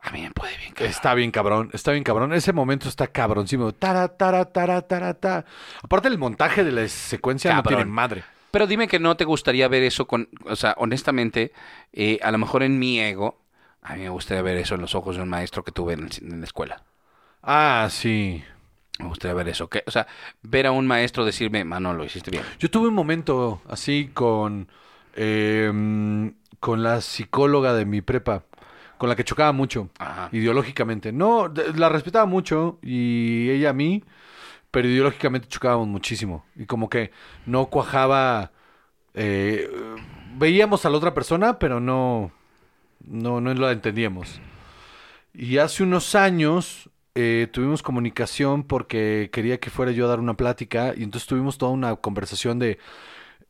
a mí me puede bien. cabrón. Está bien cabrón, está bien cabrón. Ese momento está cabroncísimo. Tara, tara, tara, tara, ta. Aparte el montaje de la secuencia no Cabrón. tiene madre. Pero dime que no te gustaría ver eso con, o sea, honestamente, eh, a lo mejor en mi ego, a mí me gustaría ver eso en los ojos de un maestro que tuve en, el- en la escuela. Ah, sí. Me gustaría ver eso. O sea, ver a un maestro decirme, mano, lo hiciste bien. Yo tuve un momento así con, em, con la psicóloga de mi prepa, con la que chocaba mucho, Ajá. ideológicamente. No, la respetaba mucho y ella a mí, pero ideológicamente chocábamos muchísimo. Y como que no cuajaba. eh, veíamos a la otra persona, pero no, no, no la entendíamos. Y hace unos años eh, tuvimos comunicación porque quería que fuera yo a dar una plática y entonces tuvimos toda una conversación de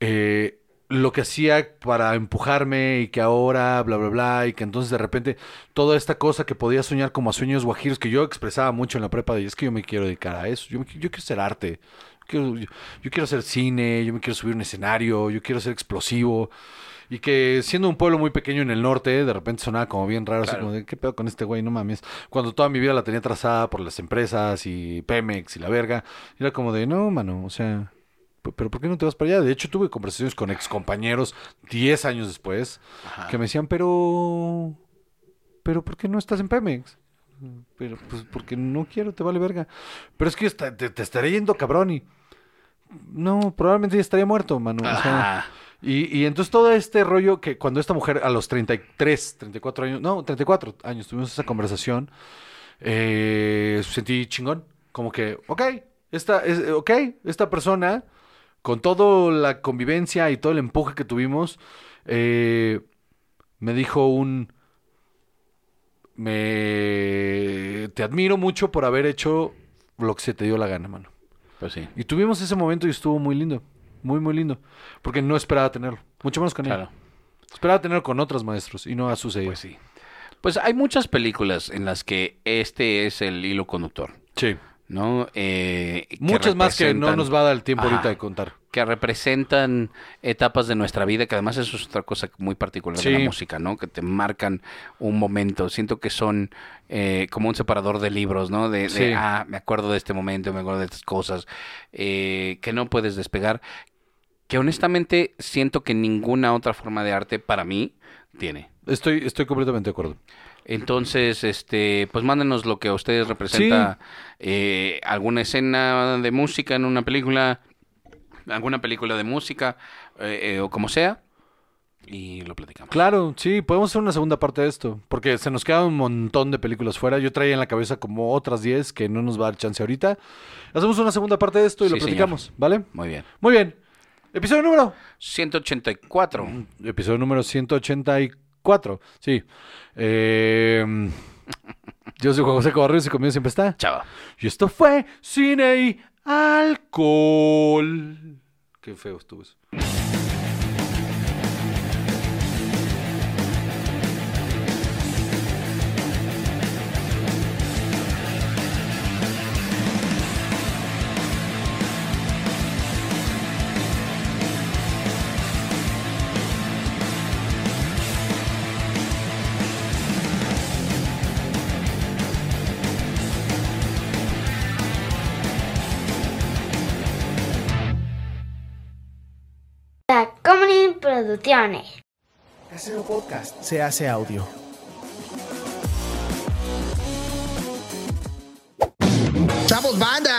eh, lo que hacía para empujarme y que ahora, bla, bla, bla, y que entonces de repente toda esta cosa que podía soñar como a sueños guajiros que yo expresaba mucho en la prepa, de es que yo me quiero dedicar a eso, yo, yo quiero ser arte, yo, quiero hacer cine, yo me quiero subir un escenario, yo quiero ser explosivo. Y que siendo un pueblo muy pequeño en el norte, de repente sonaba como bien raro, así como de, ¿qué pedo con este güey? No mames. Cuando toda mi vida la tenía trazada por las empresas y Pemex y la verga, era como de, no, mano, o sea, pero ¿por qué no te vas para allá? De hecho, tuve conversaciones con excompañeros 10 años después Ajá. que me decían, pero, pero ¿por qué no estás en Pemex? Pero, pues, porque no quiero, te vale verga. Pero es que te, te estaré yendo cabrón y... No, probablemente ya estaría muerto, mano. o sea. Y, y entonces todo este rollo que cuando esta mujer a los 33, 34 años, no, 34 años tuvimos esa conversación, eh, sentí chingón. Como que, ok, esta, es, ok, esta persona, con toda la convivencia y todo el empuje que tuvimos, eh, me dijo un... Me... Te admiro mucho por haber hecho lo que se te dio la gana, mano. Pues sí. Y tuvimos ese momento y estuvo muy lindo. Muy, muy lindo. Porque no esperaba tenerlo. Mucho menos con Claro. él. Esperaba tenerlo con otros maestros y no ha sucedido. Pues sí. Pues hay muchas películas en las que este es el hilo conductor, Sí. ¿no? Eh, que Muchas más que no nos va a dar el tiempo ahorita de contar. que representan etapas de nuestra vida, que además eso es otra cosa muy particular de la música, ¿no? Que te marcan un momento. Siento que son eh, como un separador de libros, ¿no? De, ah, me acuerdo de este momento, me acuerdo de estas cosas, eh, que no puedes despegar. Que honestamente siento que ninguna otra forma de arte para mí tiene. Estoy, estoy completamente de acuerdo. Entonces, este, pues mándenos lo que a ustedes representa eh, alguna escena de música en una película, alguna película de música eh, eh, o como sea, y lo platicamos. Claro, sí, podemos hacer una segunda parte de esto. Porque se nos quedan un montón de películas fuera. Yo traía en la cabeza como otras 10 que no nos va a dar chance ahorita. Hacemos una segunda parte de esto y Sí, lo señor. platicamos, ¿vale? Muy bien. Muy bien. Episodio número. 184. Episodio número 184. Sí. Eh, yo soy Juan José Cobarrios y conmigo siempre está. Chao. Y esto fue Cine y Alcohol. Qué feo estuvo eso. Producciones. Casero Podcast se hace audio. ¡Chavos, banda!